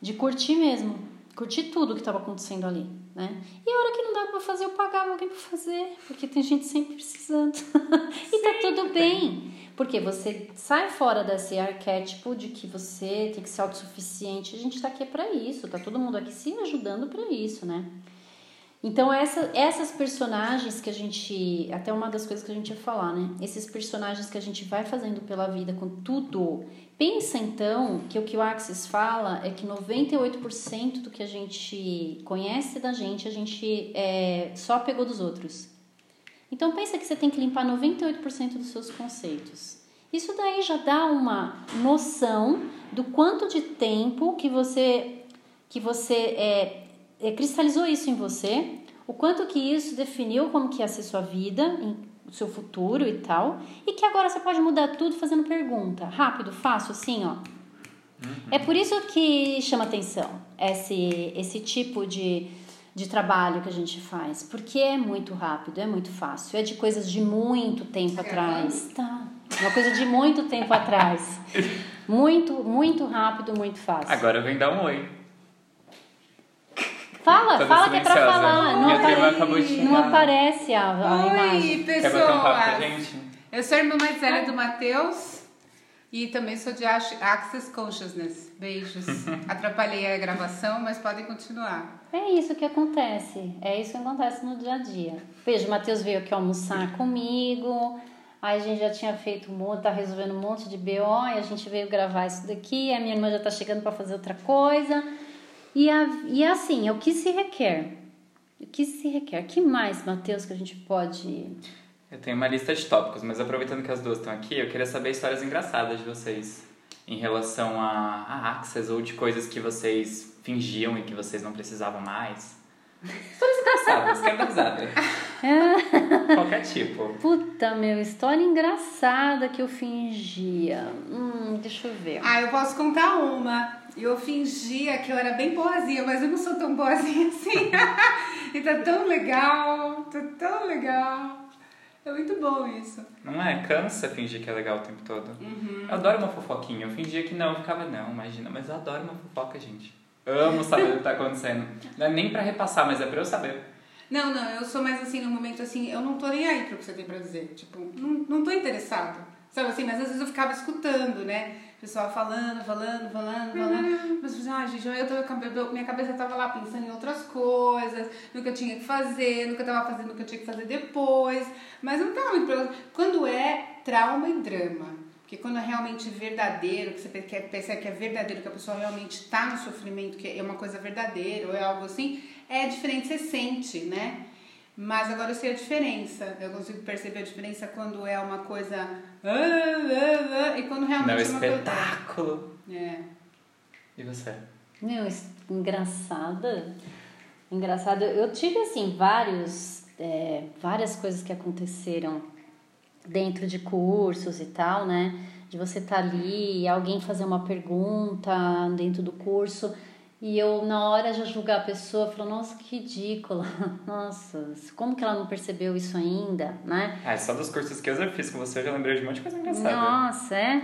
[SPEAKER 2] de curtir mesmo. Curtir tudo que estava acontecendo ali, né? E a hora que não dava para fazer, eu pagava alguém para fazer, porque tem gente sempre precisando. [laughs] e tá tudo bem. Porque você sai fora desse arquétipo de que você tem que ser autossuficiente. A gente tá aqui para isso, tá todo mundo aqui se ajudando para isso, né? Então, essa, essas personagens que a gente. Até uma das coisas que a gente ia falar, né? Esses personagens que a gente vai fazendo pela vida com tudo. Pensa então que o que o Axis fala é que 98% do que a gente conhece da gente, a gente é, só pegou dos outros. Então, pensa que você tem que limpar 98% dos seus conceitos. Isso daí já dá uma noção do quanto de tempo que você, que você é, cristalizou isso em você, o quanto que isso definiu como que ia ser sua vida, o seu futuro e tal, e que agora você pode mudar tudo fazendo pergunta, rápido, fácil, assim, ó. Uhum. É por isso que chama atenção esse, esse tipo de, de trabalho que a gente faz, porque é muito rápido, é muito fácil, é de coisas de muito tempo atrás, tá? Uma coisa de muito tempo atrás. [laughs] Muito, muito rápido, muito fácil.
[SPEAKER 1] Agora vem dar um oi.
[SPEAKER 2] Fala, Toda fala que é pra falar. Não, apare... não aparece a, a
[SPEAKER 3] Oi,
[SPEAKER 2] imagem.
[SPEAKER 3] pessoas. Eu sou a irmã mais velha do Matheus e também sou de Access Consciousness. Beijos. [laughs] Atrapalhei a gravação, mas podem continuar.
[SPEAKER 2] É isso que acontece. É isso que acontece no dia a dia. Beijo, o Matheus veio aqui almoçar comigo. Aí a gente já tinha feito um monte, tá resolvendo um monte de BO, e a gente veio gravar isso daqui. A minha irmã já tá chegando para fazer outra coisa. E, a, e assim, é o que se requer. O que se requer? que mais, Matheus, que a gente pode.
[SPEAKER 1] Eu tenho uma lista de tópicos, mas aproveitando que as duas estão aqui, eu queria saber histórias engraçadas de vocês em relação a, a Access ou de coisas que vocês fingiam e que vocês não precisavam mais. Histórias engraçadas, quero dar risada. Qualquer tipo.
[SPEAKER 2] Puta, meu, história engraçada que eu fingia. Hum, deixa eu ver.
[SPEAKER 3] Ah, eu posso contar uma. Eu fingia que eu era bem boazinha, mas eu não sou tão boazinha [laughs] assim. e tá tão legal, tá tão legal. É muito bom isso.
[SPEAKER 1] Não é? Cansa fingir que é legal o tempo todo. Uhum. Eu adoro uma fofoquinha. Eu fingia que não, eu ficava, não, imagina. Mas eu adoro uma fofoca, gente. Amo saber o que tá acontecendo. Não é nem pra repassar, mas é pra eu saber.
[SPEAKER 3] Não, não, eu sou mais assim, no momento assim, eu não tô nem aí pro que você tem pra dizer. Tipo, não, não tô interessado. Sabe assim, mas às vezes eu ficava escutando, né? pessoal falando, falando, falando, falando. Uhum. Mas assim, ah, gente, eu tava, minha cabeça tava lá pensando em outras coisas, no que eu tinha que fazer, no que eu tava fazendo, no que eu tinha que fazer depois. Mas não tava muito preocupado. Quando é trauma e drama. Porque quando é realmente verdadeiro, que você percebe que é verdadeiro, que a pessoa realmente está no sofrimento, que é uma coisa verdadeira ou é algo assim, é diferente, você sente, né? Mas agora eu sei a diferença. Eu consigo perceber a diferença quando é uma coisa. Ah, ah, ah, e quando realmente Não,
[SPEAKER 1] é uma espetáculo.
[SPEAKER 3] coisa. É.
[SPEAKER 1] E você?
[SPEAKER 2] Meu, engraçada. Engraçado. Eu tive, assim, vários. É, várias coisas que aconteceram dentro de cursos e tal, né? De você estar tá ali e alguém fazer uma pergunta dentro do curso E eu, na hora de julgar a pessoa, falo, nossa, que ridícula. [laughs] Nossa, como que ela não percebeu isso ainda, né?
[SPEAKER 1] Ah, só dos cursos que eu já fiz com você, eu já lembrei de um monte de coisa engraçada.
[SPEAKER 2] Nossa, é?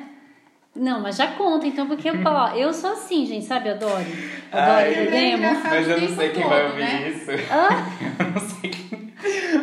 [SPEAKER 2] Não, mas já conta, então, porque eu falo, eu sou assim, gente, sabe? Adoro. Adoro
[SPEAKER 1] Ai,
[SPEAKER 2] o
[SPEAKER 3] é
[SPEAKER 2] demo.
[SPEAKER 3] engraçado.
[SPEAKER 1] Mas eu não sei quem
[SPEAKER 3] todo,
[SPEAKER 1] vai ouvir
[SPEAKER 3] né?
[SPEAKER 1] isso.
[SPEAKER 2] Hã? [laughs]
[SPEAKER 1] Eu não sei quem.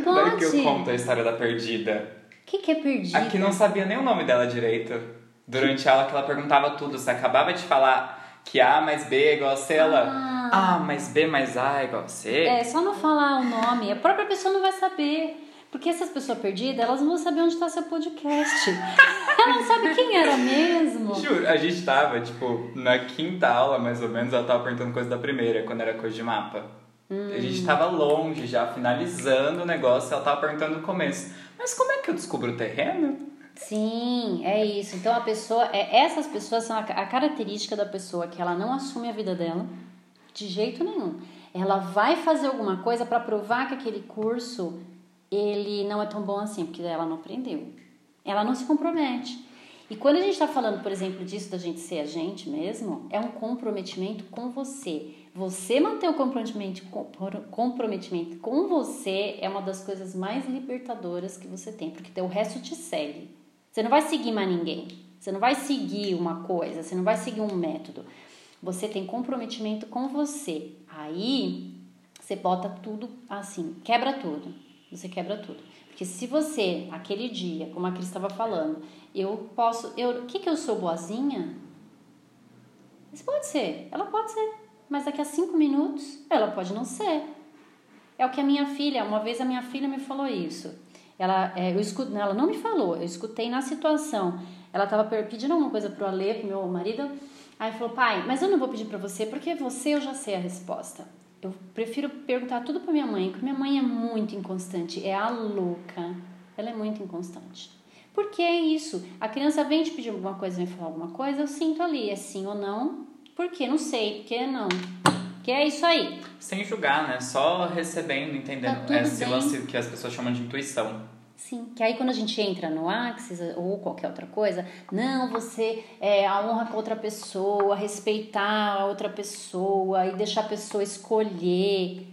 [SPEAKER 1] Vai que eu
[SPEAKER 2] Pode.
[SPEAKER 1] conto a história da perdida.
[SPEAKER 2] O que, que é perdido?
[SPEAKER 1] A que não sabia nem o nome dela direito. Durante a aula que ela perguntava tudo. Você acabava de falar que A mais B é igual a C, ela...
[SPEAKER 2] Ah.
[SPEAKER 1] A mais B mais A é igual a C.
[SPEAKER 2] É, só não falar o nome, a própria pessoa não vai saber. Porque essas pessoas perdidas, elas não vão saber onde está seu podcast. [laughs] Ela não sabe quem era mesmo.
[SPEAKER 1] Juro, a gente tava, tipo, na quinta aula, mais ou menos, ela tava perguntando coisa da primeira, quando era coisa de mapa.
[SPEAKER 2] Hum.
[SPEAKER 1] A gente tava longe, já finalizando o negócio, ela tava perguntando no começo. Mas como é que eu descubro o terreno?
[SPEAKER 2] Sim, é isso. Então a pessoa, é, essas pessoas são a, a característica da pessoa que ela não assume a vida dela de jeito nenhum. Ela vai fazer alguma coisa para provar que aquele curso ele não é tão bom assim, porque ela não aprendeu. Ela não se compromete. E quando a gente está falando, por exemplo, disso da gente ser a gente mesmo, é um comprometimento com você. Você manter o comprometimento, com você é uma das coisas mais libertadoras que você tem, porque o resto te segue. Você não vai seguir mais ninguém. Você não vai seguir uma coisa, você não vai seguir um método. Você tem comprometimento com você. Aí você bota tudo assim, quebra tudo. Você quebra tudo. Porque se você, aquele dia, como a Cris estava falando, eu posso. O que, que eu sou boazinha? Isso pode ser, ela pode ser. Mas daqui a cinco minutos, ela pode não ser. É o que a minha filha, uma vez a minha filha me falou isso. Ela, é, eu escuto, ela não me falou, eu escutei na situação. Ela estava pedindo alguma coisa pro Ale, pro meu marido. Aí falou, pai, mas eu não vou pedir para você, porque você eu já sei a resposta. Eu prefiro perguntar tudo para minha mãe, porque minha mãe é muito inconstante, é a louca. Ela é muito inconstante. Por que é isso? A criança vem te pedir alguma coisa, vem falar alguma coisa, eu sinto ali, é sim ou não. Por que? Não sei, por que não? Que é isso aí.
[SPEAKER 1] Sem julgar, né? Só recebendo, entendendo.
[SPEAKER 2] Tá
[SPEAKER 1] Esse
[SPEAKER 2] bem.
[SPEAKER 1] lance que as pessoas chamam de intuição.
[SPEAKER 2] Sim, que aí quando a gente entra no Axis ou qualquer outra coisa, não, você é, a honra com outra pessoa, respeitar a outra pessoa e deixar a pessoa escolher.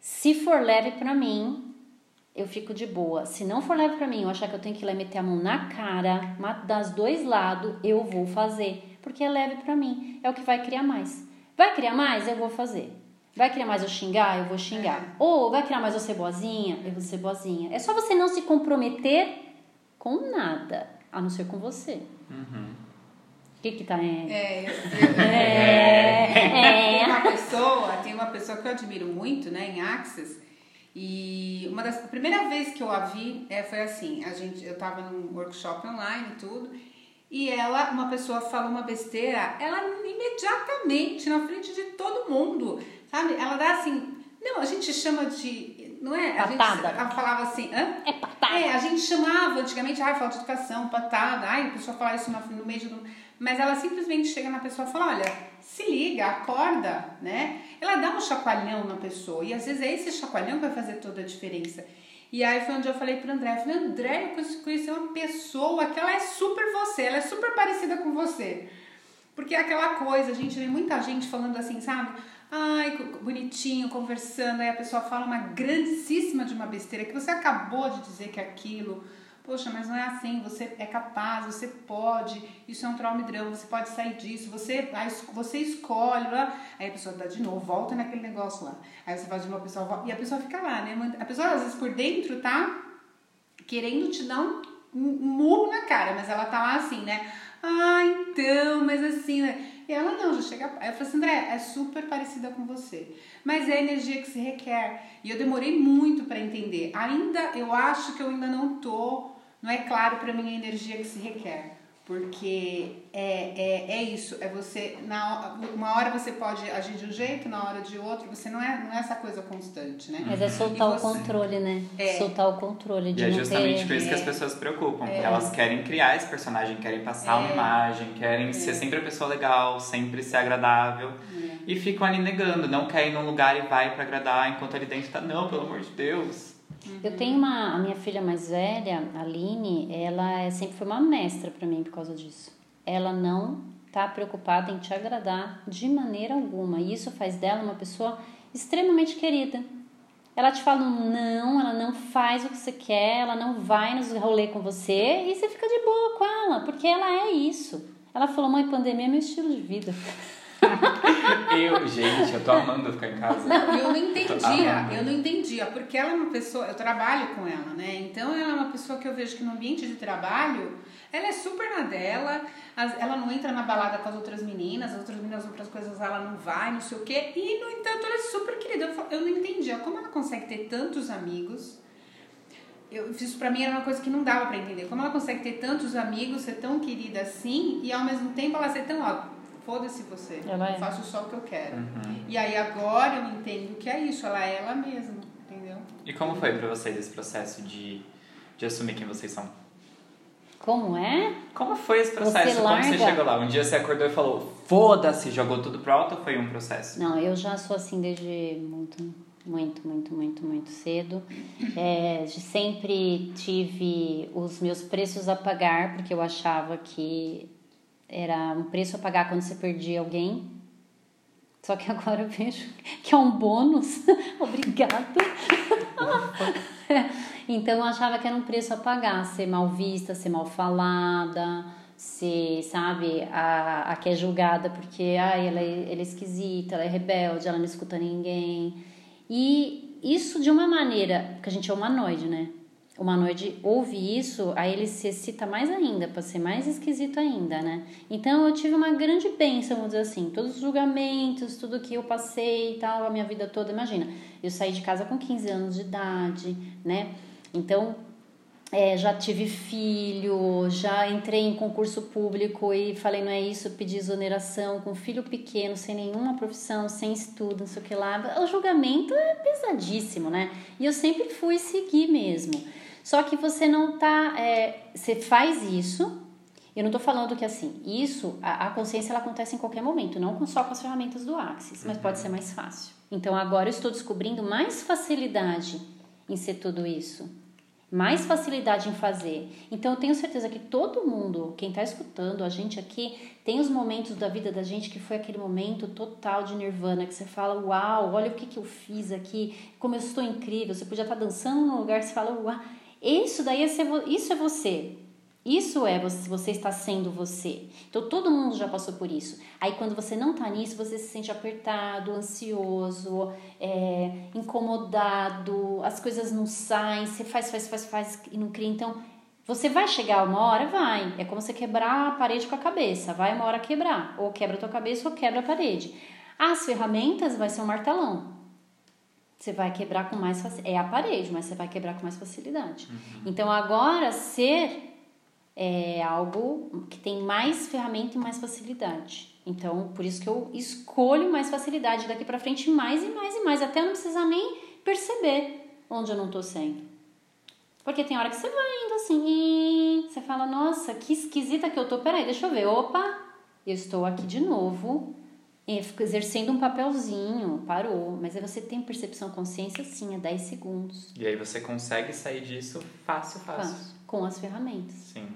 [SPEAKER 2] Se for leve pra mim, eu fico de boa. Se não for leve pra mim, eu achar que eu tenho que ir lá e meter a mão na cara, das dois lados, eu vou fazer. Porque é leve pra mim. É o que vai criar mais. Vai criar mais? Eu vou fazer. Vai criar mais eu xingar? Eu vou xingar. Ou vai criar mais eu ser boazinha? Eu vou ser boazinha. É só você não se comprometer com nada, a não ser com você. O que que tá... É,
[SPEAKER 3] É, eu, eu,
[SPEAKER 2] é, [laughs]
[SPEAKER 3] Tem
[SPEAKER 2] é.
[SPEAKER 3] uma pessoa, tem uma pessoa que eu admiro muito, né, em Axis. E uma das a primeira vez que eu a vi é, foi assim, a gente, eu tava num workshop online e tudo, e ela, uma pessoa falou uma besteira, ela imediatamente, na frente de todo mundo, sabe? Ela dá assim, não, a gente chama de, não é? A gente,
[SPEAKER 2] Patada.
[SPEAKER 3] ela falava assim, hã?
[SPEAKER 2] É patada.
[SPEAKER 3] É, a gente chamava antigamente, ai, falta de educação, patada, ai, a pessoa fala isso no meio do. Mas ela simplesmente chega na pessoa e fala: olha, se liga, acorda, né? Ela dá um chacoalhão na pessoa, e às vezes é esse chacoalhão que vai fazer toda a diferença. E aí foi onde eu falei pro André: eu falei, André, eu conheci- uma pessoa que ela é super você, ela é super parecida com você. Porque é aquela coisa, a gente vê muita gente falando assim, sabe? Ai, bonitinho, conversando, aí a pessoa fala uma grandíssima de uma besteira que você acabou de dizer que é aquilo. Poxa, mas não é assim, você é capaz, você pode, isso é um trauma drama, você pode sair disso, você, você escolhe, lá. aí a pessoa dá de novo, volta naquele negócio lá. Aí você faz de uma pessoa, volta, e a pessoa fica lá, né? A pessoa às vezes por dentro tá querendo te dar um, murro na cara, mas ela tá lá assim, né? Ah, então, mas assim, né? E ela não, já chega. Eu falei assim, André, é super parecida com você. Mas é a energia que se requer. E eu demorei muito pra entender. Ainda, eu acho que eu ainda não tô. Não é claro pra mim a energia que se requer. Porque é, é, é isso, é você. Na, uma hora você pode agir de um jeito, na hora de outro, você não é, não é essa coisa constante, né?
[SPEAKER 2] Mas é soltar
[SPEAKER 3] E
[SPEAKER 2] o
[SPEAKER 3] você-
[SPEAKER 2] controle, né?
[SPEAKER 3] É.
[SPEAKER 2] Soltar o controle de
[SPEAKER 1] E é justamente
[SPEAKER 2] ter...
[SPEAKER 1] por isso que as
[SPEAKER 3] É.
[SPEAKER 1] pessoas se preocupam. Elas querem criar esse personagem, querem passar uma
[SPEAKER 3] É.
[SPEAKER 1] imagem, querem ser sempre a pessoa legal, sempre ser agradável.
[SPEAKER 3] É.
[SPEAKER 1] E ficam ali negando, não quer ir num lugar e vai pra agradar, enquanto ali dentro tá, não, pelo amor de Deus.
[SPEAKER 2] Eu tenho uma... A minha filha mais velha, a Aline, ela é, sempre foi uma mestra pra mim por causa disso. Ela não tá preocupada em te agradar de maneira alguma. E isso faz dela uma pessoa extremamente querida. Ela te fala um não, ela não faz o que você quer, ela não vai nos rolê com você e você fica de boa com ela, porque ela é isso. Ela falou, mãe, pandemia é meu estilo de vida. [laughs]
[SPEAKER 1] eu, gente, eu tô amando ficar em casa.
[SPEAKER 3] Não, eu não entendia, eu não entendia, porque ela é uma pessoa, eu trabalho com ela, né? Então ela é uma pessoa que eu vejo que no ambiente de trabalho, ela é super na dela, ela não entra na balada com as outras meninas, as outras meninas, outras coisas ela não vai, não sei o quê, e no entanto ela é super querida. Eu, eu não entendia como ela consegue ter tantos amigos. Eu, isso pra mim era uma coisa que não dava para entender. Como ela consegue ter tantos amigos, ser tão querida assim, e ao mesmo tempo ela ser tão, ó, foda-se você, ela é. faço só o que eu quero. Uhum. E aí agora eu entendo que é isso, ela é ela mesma, entendeu?
[SPEAKER 1] E como foi para vocês esse processo de, de assumir quem vocês são?
[SPEAKER 2] Como é?
[SPEAKER 1] Como foi esse processo? Você Como você chegou lá? Um dia você acordou e falou, foda-se, jogou tudo pro alto ou foi um processo?
[SPEAKER 2] Não, eu já sou assim desde muito, muito, muito, muito, muito cedo. [coughs] É, sempre tive os meus preços a pagar, porque eu achava que era um preço a pagar quando você perdia alguém. Só que [laughs] agora eu vejo que é um bônus. [laughs] Obrigada. [laughs] então eu achava que era um preço a pagar, ser mal vista, ser mal falada, ser, sabe, a, a que é julgada porque ai, ela, é, ela é esquisita, ela é rebelde, ela não escuta ninguém. E isso de uma maneira, porque a gente é humanoide, né? O Manoide ouve isso, aí ele se excita mais ainda, para ser mais esquisito ainda, né? Então eu tive uma grande bênção, vamos dizer assim, todos os julgamentos, tudo que eu passei e tal, a minha vida toda, imagina. Eu saí de casa com 15 anos de idade, né? Então é, já tive filho, já entrei em concurso público e falei, não é isso, pedi exoneração com filho pequeno, sem nenhuma profissão, sem estudo, não sei o que lá. O julgamento é pesadíssimo, né? E eu sempre fui seguir mesmo. Só que você não tá. É, você faz isso. Eu não estou falando que assim, isso, a, a, consciência ela acontece em qualquer momento, não só com as ferramentas do Axis, mas pode ser mais fácil. Então agora eu estou descobrindo mais facilidade em ser tudo isso, mais facilidade em fazer. Então eu tenho certeza que todo mundo, quem está escutando a gente aqui, tem os momentos da vida da gente que foi aquele momento total de nirvana, que você fala, uau, olha o que, que eu fiz aqui, como eu estou incrível. Você podia estar tá dançando num lugar, você fala, uau isso daí é ser, isso é você. Isso é você, você está sendo você. Então todo mundo já passou por isso. Aí quando você não está nisso, você se sente apertado, ansioso, é, incomodado, as coisas não saem, você faz, faz, faz, faz e não cria. Então você vai chegar uma hora, vai. É como você quebrar a parede com a cabeça. Vai uma hora quebrar. Ou quebra a tua cabeça ou quebra a parede. As ferramentas vai ser um martelão você vai quebrar com mais facilidade. É a parede, mas você vai quebrar com mais facilidade. Uhum. Então, agora, ser é algo que tem mais ferramenta e mais facilidade. Então, por isso que eu escolho mais facilidade daqui para frente, mais e mais e mais, até não precisar nem perceber onde eu não tô sendo. Porque tem hora que você vai indo assim, você fala, nossa, que esquisita que eu tô. Peraí, deixa eu ver. Opa, eu estou aqui de novo é, exercendo um papelzinho, parou. Mas aí você tem percepção, consciência, sim, é 10 segundos.
[SPEAKER 1] E aí você consegue sair disso fácil, fácil. fácil
[SPEAKER 2] com as ferramentas.
[SPEAKER 1] Sim.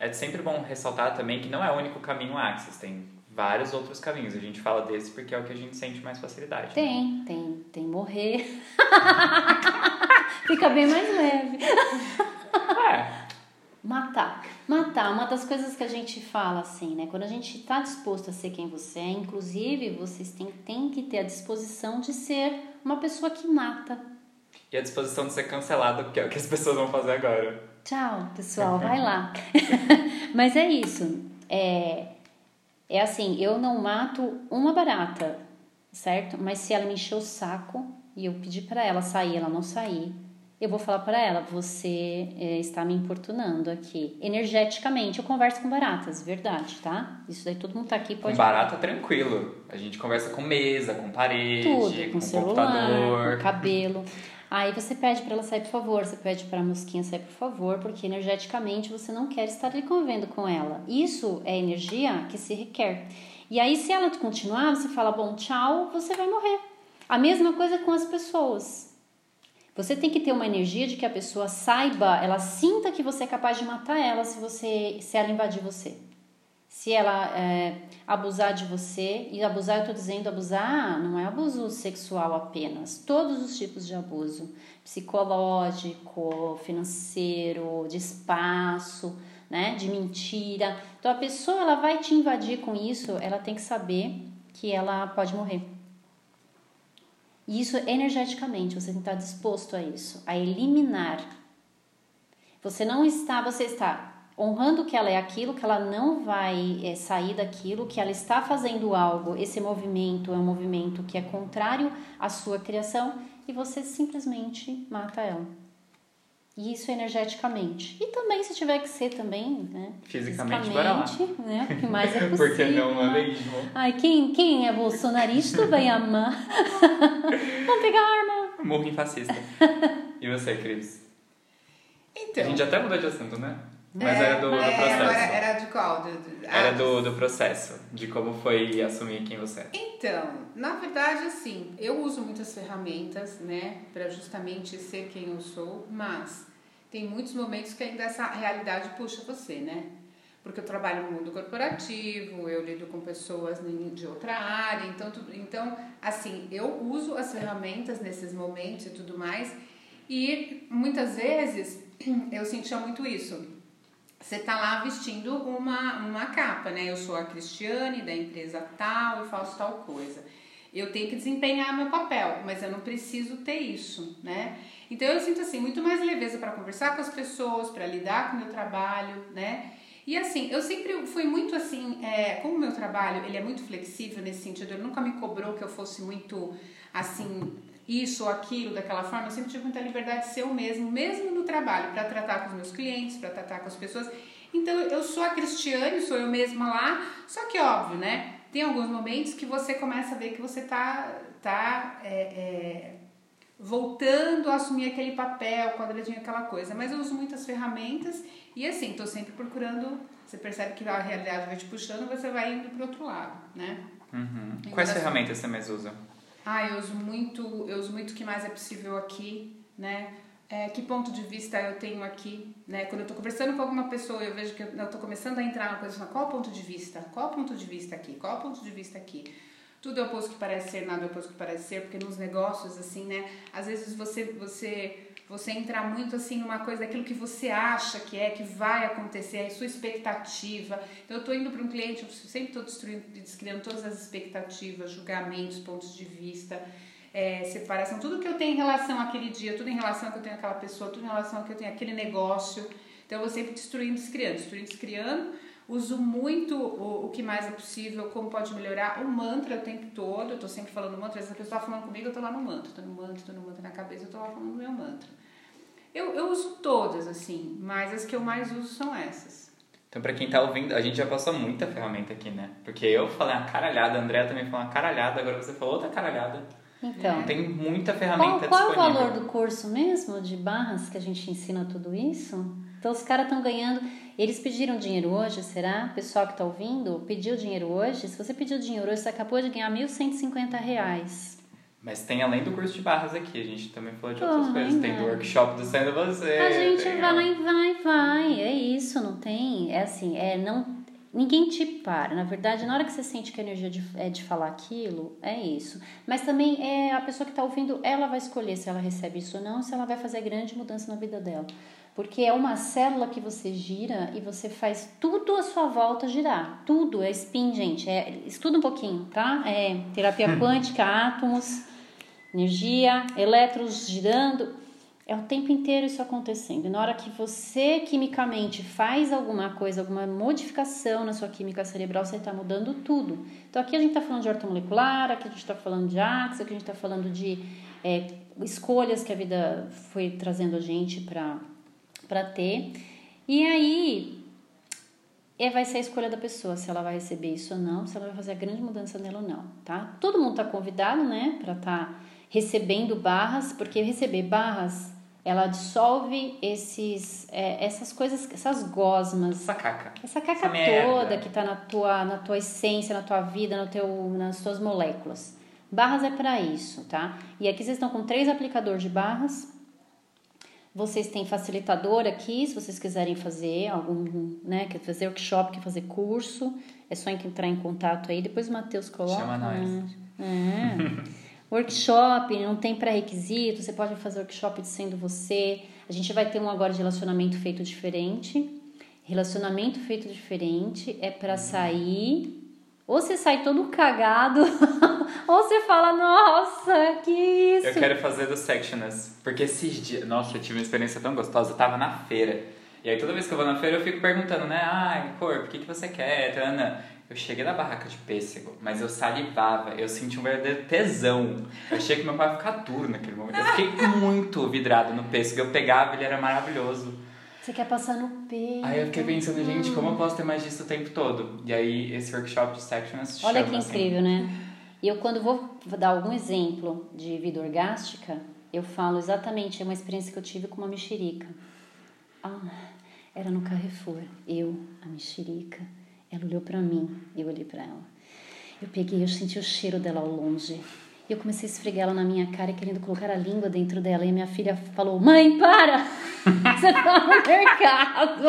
[SPEAKER 1] É sempre bom ressaltar também que não é o único caminho Axis, tem vários outros caminhos. A gente fala desse porque é o que a gente sente mais facilidade.
[SPEAKER 2] Tem, né? tem, tem morrer. [laughs] Fica bem mais leve. [laughs]
[SPEAKER 1] É,
[SPEAKER 2] Matar. Matar, uma das coisas que a gente fala assim, né? Quando a gente está disposto a ser quem você é, inclusive, vocês têm, têm que ter a disposição de ser uma pessoa que mata.
[SPEAKER 1] E a disposição de ser cancelado, que é o que as pessoas vão fazer agora.
[SPEAKER 2] Tchau, pessoal, [laughs] vai lá. [laughs] Mas é isso. É, é assim, eu não mato uma barata, certo? Mas se ela me encher o saco e eu pedir para ela sair, ela não sair, eu vou falar para ela: você é, está me importunando aqui. Energeticamente, eu converso com baratas, verdade, tá? Isso daí todo mundo tá aqui pode.
[SPEAKER 1] Com barata, tranquilo. A gente conversa com mesa, com parede,
[SPEAKER 2] Tudo, com,
[SPEAKER 1] com
[SPEAKER 2] celular,
[SPEAKER 1] computador.
[SPEAKER 2] com cabelo. Aí você pede para ela sair, por favor. Você pede para a mosquinha sair, por favor, porque energeticamente você não quer estar ali convivendo com ela. Isso é energia que se requer. E aí, se ela continuar, você fala: bom, tchau, você vai morrer. A mesma coisa com as pessoas. Você tem que ter uma energia de que a pessoa saiba, ela sinta que você é capaz de matar ela se você se ela invadir você. Se ela é, abusar de você, e abusar, eu estou dizendo abusar, não é abuso sexual apenas, todos os tipos de abuso, psicológico, financeiro, de espaço, né, de mentira. Então a pessoa ela vai te invadir com isso, ela tem que saber que ela pode morrer. E isso energeticamente, você tem que estar disposto a isso, a eliminar. Você não está, você está honrando que ela é aquilo, que ela não vai é, sair daquilo, que ela está fazendo algo, esse movimento é um movimento que é contrário à sua criação e você simplesmente mata ela. E isso energeticamente. E também, se tiver que ser também, né?
[SPEAKER 1] Fisicamente, fisicamente
[SPEAKER 2] né? O que mais é [laughs] possível.
[SPEAKER 1] Porque não é mesmo?
[SPEAKER 2] Ai, quem, quem é bolsonarista [laughs] vai amar. [laughs] Vamos pegar a arma.
[SPEAKER 1] Morro em fascista. E você, Cris?
[SPEAKER 3] Então.
[SPEAKER 1] A gente até mudou de assunto, né? Mas é, era do, do
[SPEAKER 3] é,
[SPEAKER 1] processo.
[SPEAKER 3] Agora era de qual? Do, do,
[SPEAKER 1] era do, do processo, de como foi assumir quem você é.
[SPEAKER 3] Então, na verdade, assim, eu uso muitas ferramentas, né, para justamente ser quem eu sou, mas tem muitos momentos que ainda essa realidade puxa você, né? Porque eu trabalho no mundo corporativo, eu lido com pessoas de outra área, então, então assim, eu uso as ferramentas nesses momentos e tudo mais, e muitas vezes [clears throat] eu sentia muito isso você tá lá vestindo uma, uma capa, né? Eu sou a Cristiane da empresa tal e faço tal coisa. Eu tenho que desempenhar meu papel, mas eu não preciso ter isso, né? Então eu sinto assim muito mais leveza para conversar com as pessoas, para lidar com o meu trabalho, né? E assim, eu sempre fui muito assim, é, como o meu trabalho ele é muito flexível nesse sentido, ele nunca me cobrou que eu fosse muito assim isso ou aquilo daquela forma, eu sempre tive muita liberdade de ser eu mesmo, mesmo no trabalho, para tratar com os meus clientes, para tratar com as pessoas. Então eu sou a Cristiane, sou eu mesma lá, só que óbvio, né? Tem alguns momentos que você começa a ver que você tá, tá é, é, voltando a assumir aquele papel, quadradinho, aquela coisa. Mas eu uso muitas ferramentas e assim, tô sempre procurando. Você percebe que a realidade vai te puxando, você vai indo pro outro lado, né?
[SPEAKER 1] Uhum. Quais ferramentas você mais usa?
[SPEAKER 3] Ah, eu uso muito, eu uso muito o que mais é possível aqui, né? É, que ponto de vista eu tenho aqui, né? Quando eu estou conversando com alguma pessoa, eu vejo que eu estou começando a entrar na coisa, qual o ponto de vista? Qual o ponto de vista aqui? Qual o ponto de vista aqui? Tudo é oposto que parece ser, nada é oposto que parece ser, porque nos negócios, assim, né? Às vezes você, você você entrar muito assim numa coisa daquilo que você acha que é, que vai acontecer, a sua expectativa. Então eu estou indo para um cliente, eu sempre estou descriando todas as expectativas, julgamentos, pontos de vista, é, separação, tudo que eu tenho em relação àquele dia, tudo em relação ao que eu tenho àquela pessoa, tudo em relação ao que eu tenho àquele negócio. Então eu vou sempre destruindo, descriando, destruindo, descriando Uso muito o, o que mais é possível, como pode melhorar. O mantra o tempo todo, eu tô sempre falando mantra. Às vezes a pessoa tá falando comigo, eu tô lá no mantra. Tô no mantra, tô no mantra na cabeça, eu tô lá falando o meu mantra. Eu, eu uso todas, assim, mas as que eu mais uso são essas.
[SPEAKER 1] Então, para quem tá ouvindo, a gente já passou muita ferramenta aqui, né? Porque eu falei uma caralhada, a Andrea também falou uma caralhada, agora você falou outra caralhada.
[SPEAKER 2] Então,
[SPEAKER 1] tem muita ferramenta
[SPEAKER 2] qual, qual
[SPEAKER 1] disponível.
[SPEAKER 2] Qual é o valor do curso mesmo, de barras, que a gente ensina tudo isso? Então, os caras estão ganhando eles pediram dinheiro hoje, será? O pessoal que está ouvindo pediu dinheiro hoje? Se você pediu dinheiro hoje, você acabou de ganhar 1.150 reais.
[SPEAKER 1] Mas tem além do curso de barras aqui, a gente também falou de outras coisas. Tem do workshop do Sendo Você.
[SPEAKER 2] A gente
[SPEAKER 1] tem...
[SPEAKER 2] vai, vai, vai. É isso, não tem. É assim, é não. Ninguém te para. Na verdade, na hora que você sente que a energia de, é de falar aquilo, é isso. Mas também é a pessoa que está ouvindo, ela vai escolher se ela recebe isso ou não, se ela vai fazer grande mudança na vida dela. Porque é uma célula que você gira e você faz tudo à sua volta girar. Tudo é spin, gente. É, estuda um pouquinho, tá? É terapia quântica, átomos, energia, elétrons girando. É o tempo inteiro isso acontecendo. E na hora que você quimicamente faz alguma coisa, alguma modificação na sua química cerebral, você está mudando tudo. Então aqui a gente está falando de ortomolecular, aqui a gente está falando de axis, aqui a gente está falando de é, escolhas que a vida foi trazendo a gente para para ter. E aí é, vai ser a escolha da pessoa se ela vai receber isso ou não, se ela vai fazer a grande mudança nela ou não, tá? Todo mundo tá convidado, né, para estar tá recebendo barras, porque receber barras ela dissolve esses é, essas coisas, essas gosmas,
[SPEAKER 1] essa caca,
[SPEAKER 2] essa caca essa toda merda. que tá na tua na tua essência, na tua vida, no teu nas tuas moléculas. Barras é para isso, tá? E aqui vocês estão com três aplicadores de barras Vocês têm facilitador aqui, se vocês quiserem fazer algum, né, quer fazer workshop, quer fazer curso, é só entrar em contato aí. Depois o Matheus coloca.
[SPEAKER 1] Chama nós.
[SPEAKER 2] né? É. workshop, não tem pré-requisito, você pode fazer workshop de sendo você. A gente vai ter um agora de relacionamento feito diferente. Relacionamento feito diferente é para sair. Ou você sai todo cagado, [laughs] ou você fala, nossa, que isso.
[SPEAKER 1] Eu quero fazer do Sectioners. Porque esses dias. Nossa, eu tive uma experiência tão gostosa. Eu tava na feira. E aí toda vez que eu vou na feira eu fico perguntando, né? Ai, corpo, o que, que você quer? Tana? Eu cheguei na barraca de pêssego, mas eu salivava, eu senti um verdadeiro tesão. Eu achei que meu pai ia ficar duro naquele momento. Eu fiquei muito vidrado no pêssego. Eu pegava, ele era maravilhoso.
[SPEAKER 2] Você quer passar no peito.
[SPEAKER 1] Aí eu fiquei pensando, gente, como eu posso ter mais disso o tempo todo? E aí esse workshop de sections
[SPEAKER 2] Olha
[SPEAKER 1] chama
[SPEAKER 2] que
[SPEAKER 1] assim.
[SPEAKER 2] incrível, né? E eu, quando vou dar algum exemplo de vida orgástica, eu falo exatamente, é uma experiência que eu tive com uma mexerica. Ah, era no Carrefour. Eu, a mexerica, ela olhou pra mim, eu olhei pra ela. Eu peguei, eu senti o cheiro dela ao longe. E eu comecei a esfregar ela na minha cara, querendo colocar a língua dentro dela. E a minha filha falou: Mãe, para! Você tá [laughs] no mercado!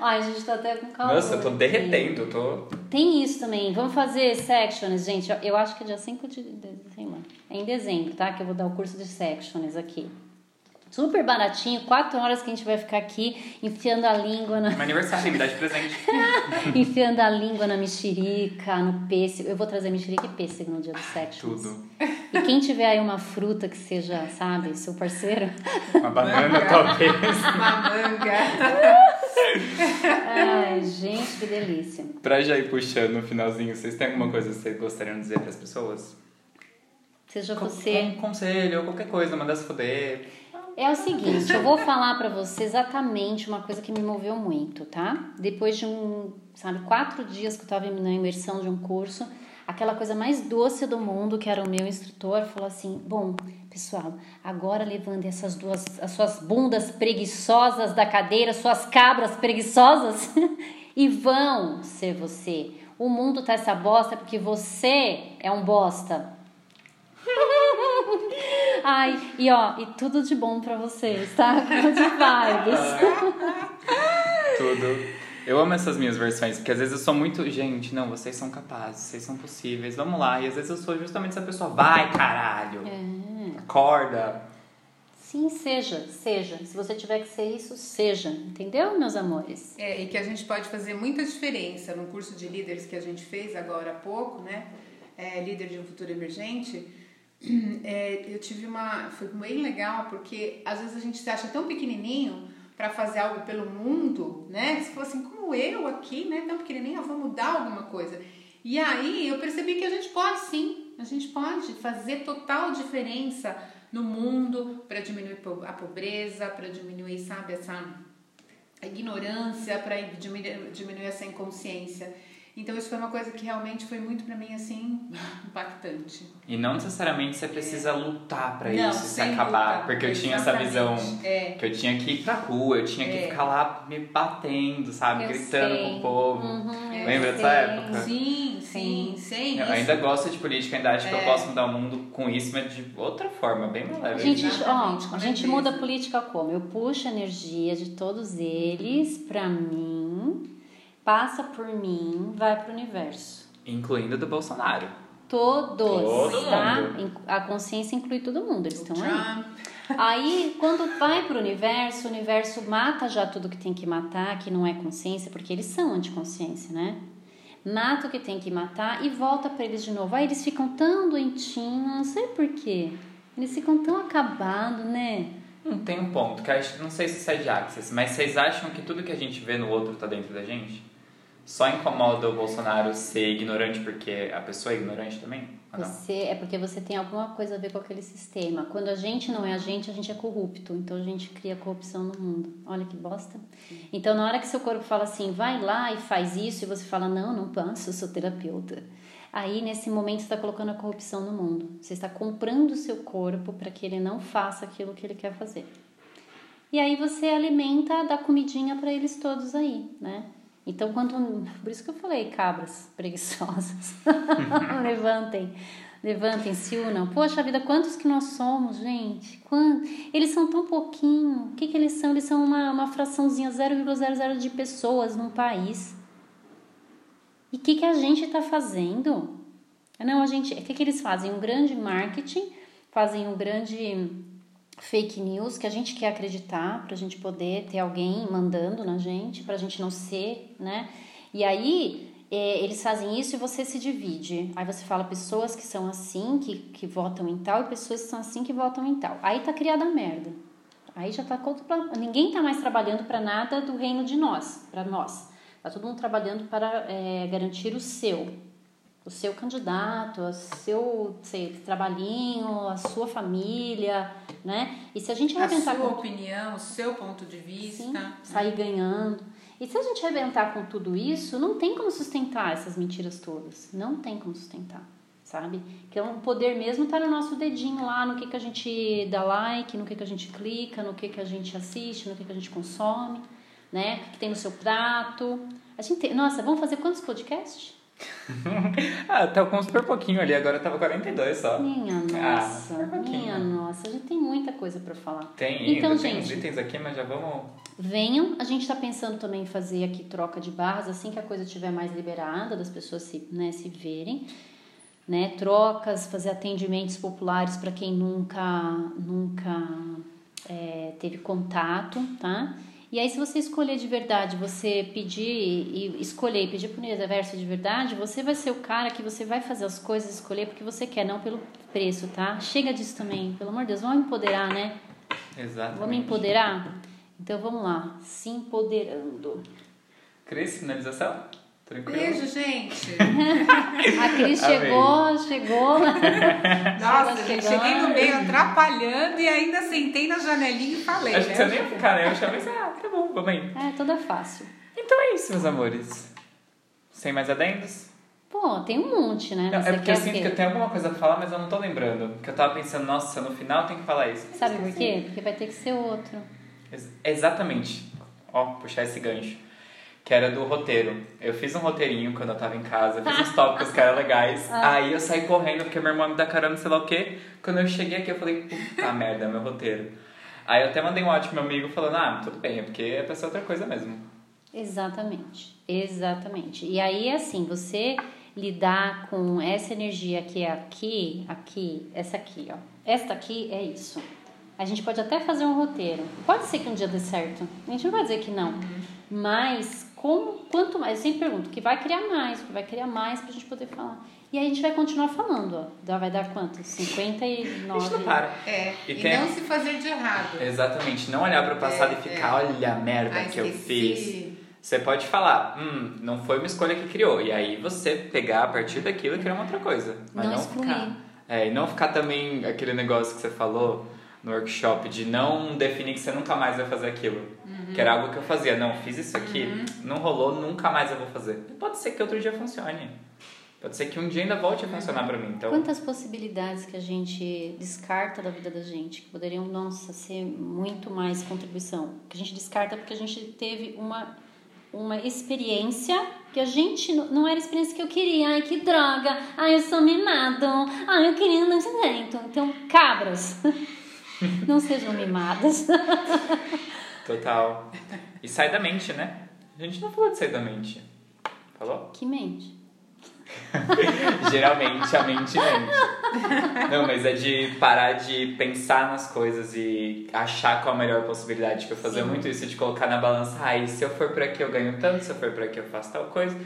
[SPEAKER 2] Ai, a gente tá até com calor.
[SPEAKER 1] Nossa, eu tô derretendo, tô.
[SPEAKER 2] Tem isso também. Vamos fazer sections, gente. Eu acho que é dia 5 de, de sei lá. É em dezembro, tá? Que eu vou dar o curso de sections aqui. Super baratinho, quatro horas que a gente vai ficar aqui enfiando a língua na,
[SPEAKER 1] Meu aniversário, me dá de presente. [laughs]
[SPEAKER 2] enfiando a língua na mexerica, no pêssego. Eu vou trazer mexerica e pêssego no dia do sections.
[SPEAKER 1] Tudo.
[SPEAKER 2] E quem tiver aí uma fruta que seja, sabe, seu parceiro,
[SPEAKER 1] Uma banana, talvez.
[SPEAKER 3] Uma manga.
[SPEAKER 2] ai, gente, que delícia.
[SPEAKER 1] Pra já ir puxando no finalzinho, vocês têm alguma coisa que vocês gostariam de dizer pras pessoas?
[SPEAKER 2] Seja você
[SPEAKER 1] Um conselho ou qualquer coisa, mandar se foder.
[SPEAKER 2] É o seguinte, eu vou falar pra você exatamente uma coisa que me moveu muito, tá? Depois de um, sabe, quatro dias que eu tava na imersão de um curso, aquela coisa mais doce do mundo, que era o meu instrutor, falou assim: Bom, pessoal, agora levando essas duas, as suas bundas preguiçosas da cadeira, suas cabras preguiçosas, [laughs] e vão ser você. O mundo tá essa bosta porque você é um bosta. [laughs] [laughs] Ai, e ó, e tudo de bom pra vocês, tá? Good vibes. [laughs]
[SPEAKER 1] Tudo. Eu amo essas minhas versões, porque às vezes eu sou muito, gente, não, vocês são capazes, vocês são possíveis, vamos lá. E às vezes eu sou justamente essa pessoa, vai caralho,
[SPEAKER 2] É.
[SPEAKER 1] acorda.
[SPEAKER 2] Sim, seja, seja. Se você tiver que ser isso, seja. Entendeu, meus amores?
[SPEAKER 3] É, e que a gente pode fazer muita diferença no curso de líderes que a gente fez agora há pouco, né? É, líder de um futuro emergente. [clears throat] É, eu tive uma. Foi bem legal, porque às vezes a gente se acha tão pequenininho para fazer algo pelo mundo, né? Você fala assim, como eu aqui, né? Tão pequenininho, eu vou mudar alguma coisa. E aí eu percebi que a gente pode sim, a gente pode fazer total diferença no mundo para diminuir a pobreza, para diminuir, sabe, essa ignorância, para diminuir, diminuir essa inconsciência. Então isso foi uma coisa que realmente foi muito para mim assim impactante.
[SPEAKER 1] E não necessariamente você precisa lutar pra
[SPEAKER 3] Não,
[SPEAKER 1] isso se acabar.
[SPEAKER 3] luta,
[SPEAKER 1] porque eu tinha essa visão.
[SPEAKER 3] É.
[SPEAKER 1] que eu tinha que ir pra rua, eu tinha que
[SPEAKER 3] É.
[SPEAKER 1] ficar lá me batendo, sabe?
[SPEAKER 2] Eu
[SPEAKER 1] Gritando
[SPEAKER 2] sei.
[SPEAKER 1] com o povo.
[SPEAKER 2] Uhum, eu
[SPEAKER 1] Lembra dessa
[SPEAKER 2] sei.
[SPEAKER 1] época?
[SPEAKER 3] Sim, sim,
[SPEAKER 2] Sim.
[SPEAKER 3] sim.
[SPEAKER 1] Eu
[SPEAKER 3] isso.
[SPEAKER 1] ainda gosto de política, ainda acho que eu
[SPEAKER 3] É.
[SPEAKER 1] posso mudar o mundo com isso, mas de outra forma, bem mais
[SPEAKER 2] A
[SPEAKER 1] leve.
[SPEAKER 2] gente, ó, a gente
[SPEAKER 3] leveza.
[SPEAKER 2] muda a política como? Eu puxo a energia de todos eles pra mim, passa por mim, vai pro universo.
[SPEAKER 1] Incluindo do Bolsonaro.
[SPEAKER 2] Todos,
[SPEAKER 1] Todo
[SPEAKER 2] tá?
[SPEAKER 1] mundo.
[SPEAKER 2] A consciência inclui todo mundo, eles estão aí. Aí, quando vai pro universo, o universo mata já tudo que tem que matar, que não é consciência, porque eles são anticonsciência, né? Mata o que tem que matar e volta pra eles de novo. Aí eles ficam tão doentinhos, não sei por quê. Eles ficam tão acabados, né?
[SPEAKER 1] Não tem um ponto, que acho, não sei se isso é de Axis, mas vocês acham que tudo que a gente vê no outro tá dentro da gente? Só incomoda o Bolsonaro ser ignorante porque a pessoa é ignorante também?
[SPEAKER 2] Você, é porque você tem alguma coisa a ver com aquele sistema. Quando a gente não é a gente, a gente é corrupto. Então a gente cria corrupção no mundo. Olha que bosta. Então na hora que seu corpo fala assim, vai lá e faz isso, e você fala, não, não posso, eu sou terapeuta. Aí nesse momento está colocando a corrupção no mundo. Você está comprando o seu corpo para que ele não faça aquilo que ele quer fazer. E aí você alimenta, dá comidinha para eles todos aí, né? Então, quando. [laughs] Por isso que eu falei, cabras preguiçosas, [laughs] levantem. Levantem, se unam. Poxa vida, quantos que nós somos, gente? Quantos? Eles são tão pouquinho. O que, que eles são? Eles são uma, uma fraçãozinha 0,00 de pessoas num país. E o que, que a gente está fazendo? Não, a gente. O que, que eles fazem? Um grande marketing, fazem um grande fake news que a gente quer acreditar para a gente poder ter alguém mandando na gente, para a gente não ser, né? E aí é, eles fazem isso e você se divide. Aí você fala pessoas que são assim, que, que votam em tal, e pessoas que são assim, que votam em tal. Aí tá criada a merda. Aí já tá ninguém tá mais trabalhando para nada do reino de nós, para nós. Tá todo mundo trabalhando para é, garantir o seu, o seu candidato, o seu sei, trabalhinho, a sua família, né? E se a gente
[SPEAKER 3] arrebentar a sua com... opinião, o seu ponto de vista, Sim,
[SPEAKER 2] né? sair ganhando. E se a gente arrebentar com tudo isso, não tem como sustentar essas mentiras todas. Não tem como sustentar, sabe? Que o poder mesmo está no nosso dedinho lá, no que, que a gente dá like, no que, que a gente clica, no que, que a gente assiste, no que, que a gente consome, né? O que tem no seu prato. A gente tem... Nossa, vamos fazer quantos podcasts? [laughs]
[SPEAKER 1] ah, tá com super pouquinho ali, agora tava 42 só.
[SPEAKER 2] Minha ah, nossa, ah, minha nossa, a gente tem muita coisa para falar.
[SPEAKER 1] Tem, então, ainda gente, tem uns itens aqui, mas já vamos.
[SPEAKER 2] Venham, a gente tá pensando também em fazer aqui troca de barras assim que a coisa estiver mais liberada, das pessoas se, né, se verem. Né, trocas, fazer atendimentos populares para quem nunca, nunca é, teve contato, tá? E aí, se você escolher de verdade, você pedir e escolher pedir pro universo de verdade, você vai ser o cara que você vai fazer as coisas, escolher porque você quer, não pelo preço, tá? Chega disso também, pelo amor de Deus, vamos empoderar, né?
[SPEAKER 1] Exatamente.
[SPEAKER 2] Vamos empoderar? Então vamos lá, se empoderando.
[SPEAKER 1] Cris, finalização?
[SPEAKER 3] Tranquilo? Beijo, gente.
[SPEAKER 2] a Cris [laughs] chegou, chegou. [laughs]
[SPEAKER 3] Nossa, gente, cheguei no meio atrapalhando e ainda sentei na janelinha e falei.
[SPEAKER 1] Acho né? que você nem ficar, né? Eu chamei assim, ah, tá bom, vamos aí.
[SPEAKER 2] É, toda fácil.
[SPEAKER 1] Então é isso, meus amores. Sem mais adendos?
[SPEAKER 2] Pô, tem um monte, né?
[SPEAKER 1] Não, é porque eu sinto que... que eu tenho alguma coisa pra falar, mas eu não tô lembrando. Porque eu tava pensando, nossa, no final tem que falar isso.
[SPEAKER 2] Sabe por quê? Porque vai ter que ser outro.
[SPEAKER 1] Ex exatamente. Ó, puxar esse gancho que era do roteiro. Eu fiz um roteirinho quando eu tava em casa, fiz uns tópicos que eram legais. [laughs] Ah. Aí eu saí correndo porque meu irmão me dá caramba, sei lá o quê. Quando eu cheguei aqui, eu falei, puta [laughs] merda, meu roteiro. Aí eu até mandei um pro meu amigo falando, ah, tudo bem, é porque é pra ser outra coisa mesmo.
[SPEAKER 2] Exatamente, exatamente. E aí, assim, você lidar com essa energia que é aqui, aqui, essa aqui, ó. Esta aqui é isso. A gente pode até fazer um roteiro. Pode ser que um dia dê certo. A gente não vai dizer que não. Uhum. Mas como, quanto mais, eu sempre pergunto, que vai criar mais, que vai criar mais pra gente poder falar. E aí a gente vai continuar falando, ó. Vai dar quanto? 59. A gente
[SPEAKER 1] não para.
[SPEAKER 3] É, e, e tem... não se fazer de errado.
[SPEAKER 1] Exatamente, não olhar para o passado é, e ficar, é. olha a merda Ai, que eu fiz. Você pode falar, hum, não foi uma escolha que criou. E aí você pegar a partir daquilo e criar uma outra coisa. Mas não, não ficar. É, e não ficar também aquele negócio que você falou no workshop de não definir que você nunca mais vai fazer aquilo. Uhum. Que era algo que eu fazia. Não, fiz isso aqui, uhum. não rolou, nunca mais eu vou fazer. Pode ser que outro dia funcione. Pode ser que um dia ainda volte a funcionar para mim. Então...
[SPEAKER 2] Quantas possibilidades que a gente descarta da vida da gente, que poderiam, nossa, ser muito mais contribuição. Que a gente descarta porque a gente teve uma, uma experiência que a gente não era a experiência que eu queria. Ai, que droga! Ai, eu sou mimado! Ai, eu queria não jeito. Então, cabras! [laughs] Não sejam mimadas. [laughs]
[SPEAKER 1] Total. E sai da mente, né? A gente não falou de sair da mente. Falou?
[SPEAKER 2] Que mente? [laughs]
[SPEAKER 1] Geralmente a mente mente. Não, mas é de parar de pensar nas coisas e achar qual a melhor possibilidade. Que eu fazia muito isso, de colocar na balança, ai, ah, se eu for por aqui eu ganho tanto, se eu for por aqui eu faço tal coisa.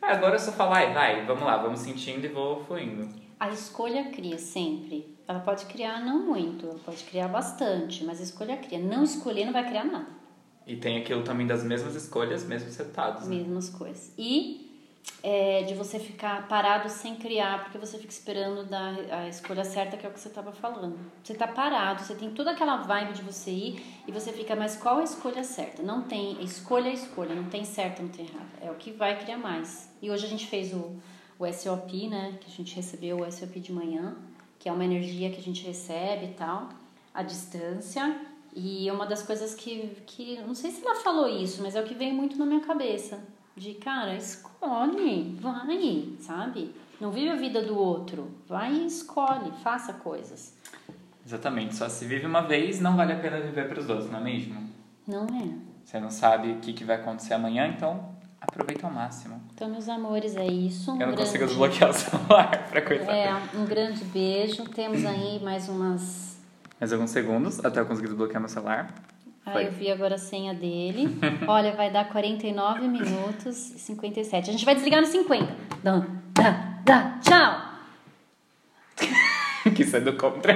[SPEAKER 1] Agora eu só falo, ai, vai, vamos lá, vamos sentindo e vou fluindo.
[SPEAKER 2] A escolha cria sempre. Ela pode criar não muito, ela pode criar bastante, mas escolha cria. Não escolher não vai criar nada.
[SPEAKER 1] E tem aquilo também das mesmas escolhas, mesmos resultados.
[SPEAKER 2] Né? Mesmas coisas. E é, de você ficar parado sem criar, porque você fica esperando dar a escolha certa, que é o que você estava falando. Você está parado, você tem toda aquela vibe de você ir e você fica, mas qual a escolha certa? Não tem escolha escolha, não tem certo, não tem errado. É o que vai criar mais. E hoje a gente fez o o SOP, né, que a gente recebeu o SOP de manhã, que é uma energia que a gente recebe e tal, à distância. E é uma das coisas que, que, não sei se ela falou isso, mas é o que veio muito na minha cabeça, De cara, escolhe, vai, sabe? Não vive a vida do outro. Vai e escolhe, faça coisas.
[SPEAKER 1] Exatamente, só se vive uma vez, não vale a pena viver para os outros, não é mesmo?
[SPEAKER 2] Não é?
[SPEAKER 1] Você não sabe o que, que vai acontecer amanhã, então aproveita ao máximo.
[SPEAKER 2] Então, meus amores, é isso. Um
[SPEAKER 1] Eu não
[SPEAKER 2] grande...
[SPEAKER 1] consigo desbloquear o celular [laughs] pra coisa.
[SPEAKER 2] É, um grande beijo. Temos aí mais umas.
[SPEAKER 1] Mais alguns segundos até eu conseguir desbloquear meu celular.
[SPEAKER 2] Ah,
[SPEAKER 1] Foi.
[SPEAKER 2] eu vi agora a senha dele. [laughs] Olha, vai dar 49 minutos e 57. A gente vai desligar no 50. Dá, dá, dá. Tchau! [laughs]
[SPEAKER 1] que isso é do contra.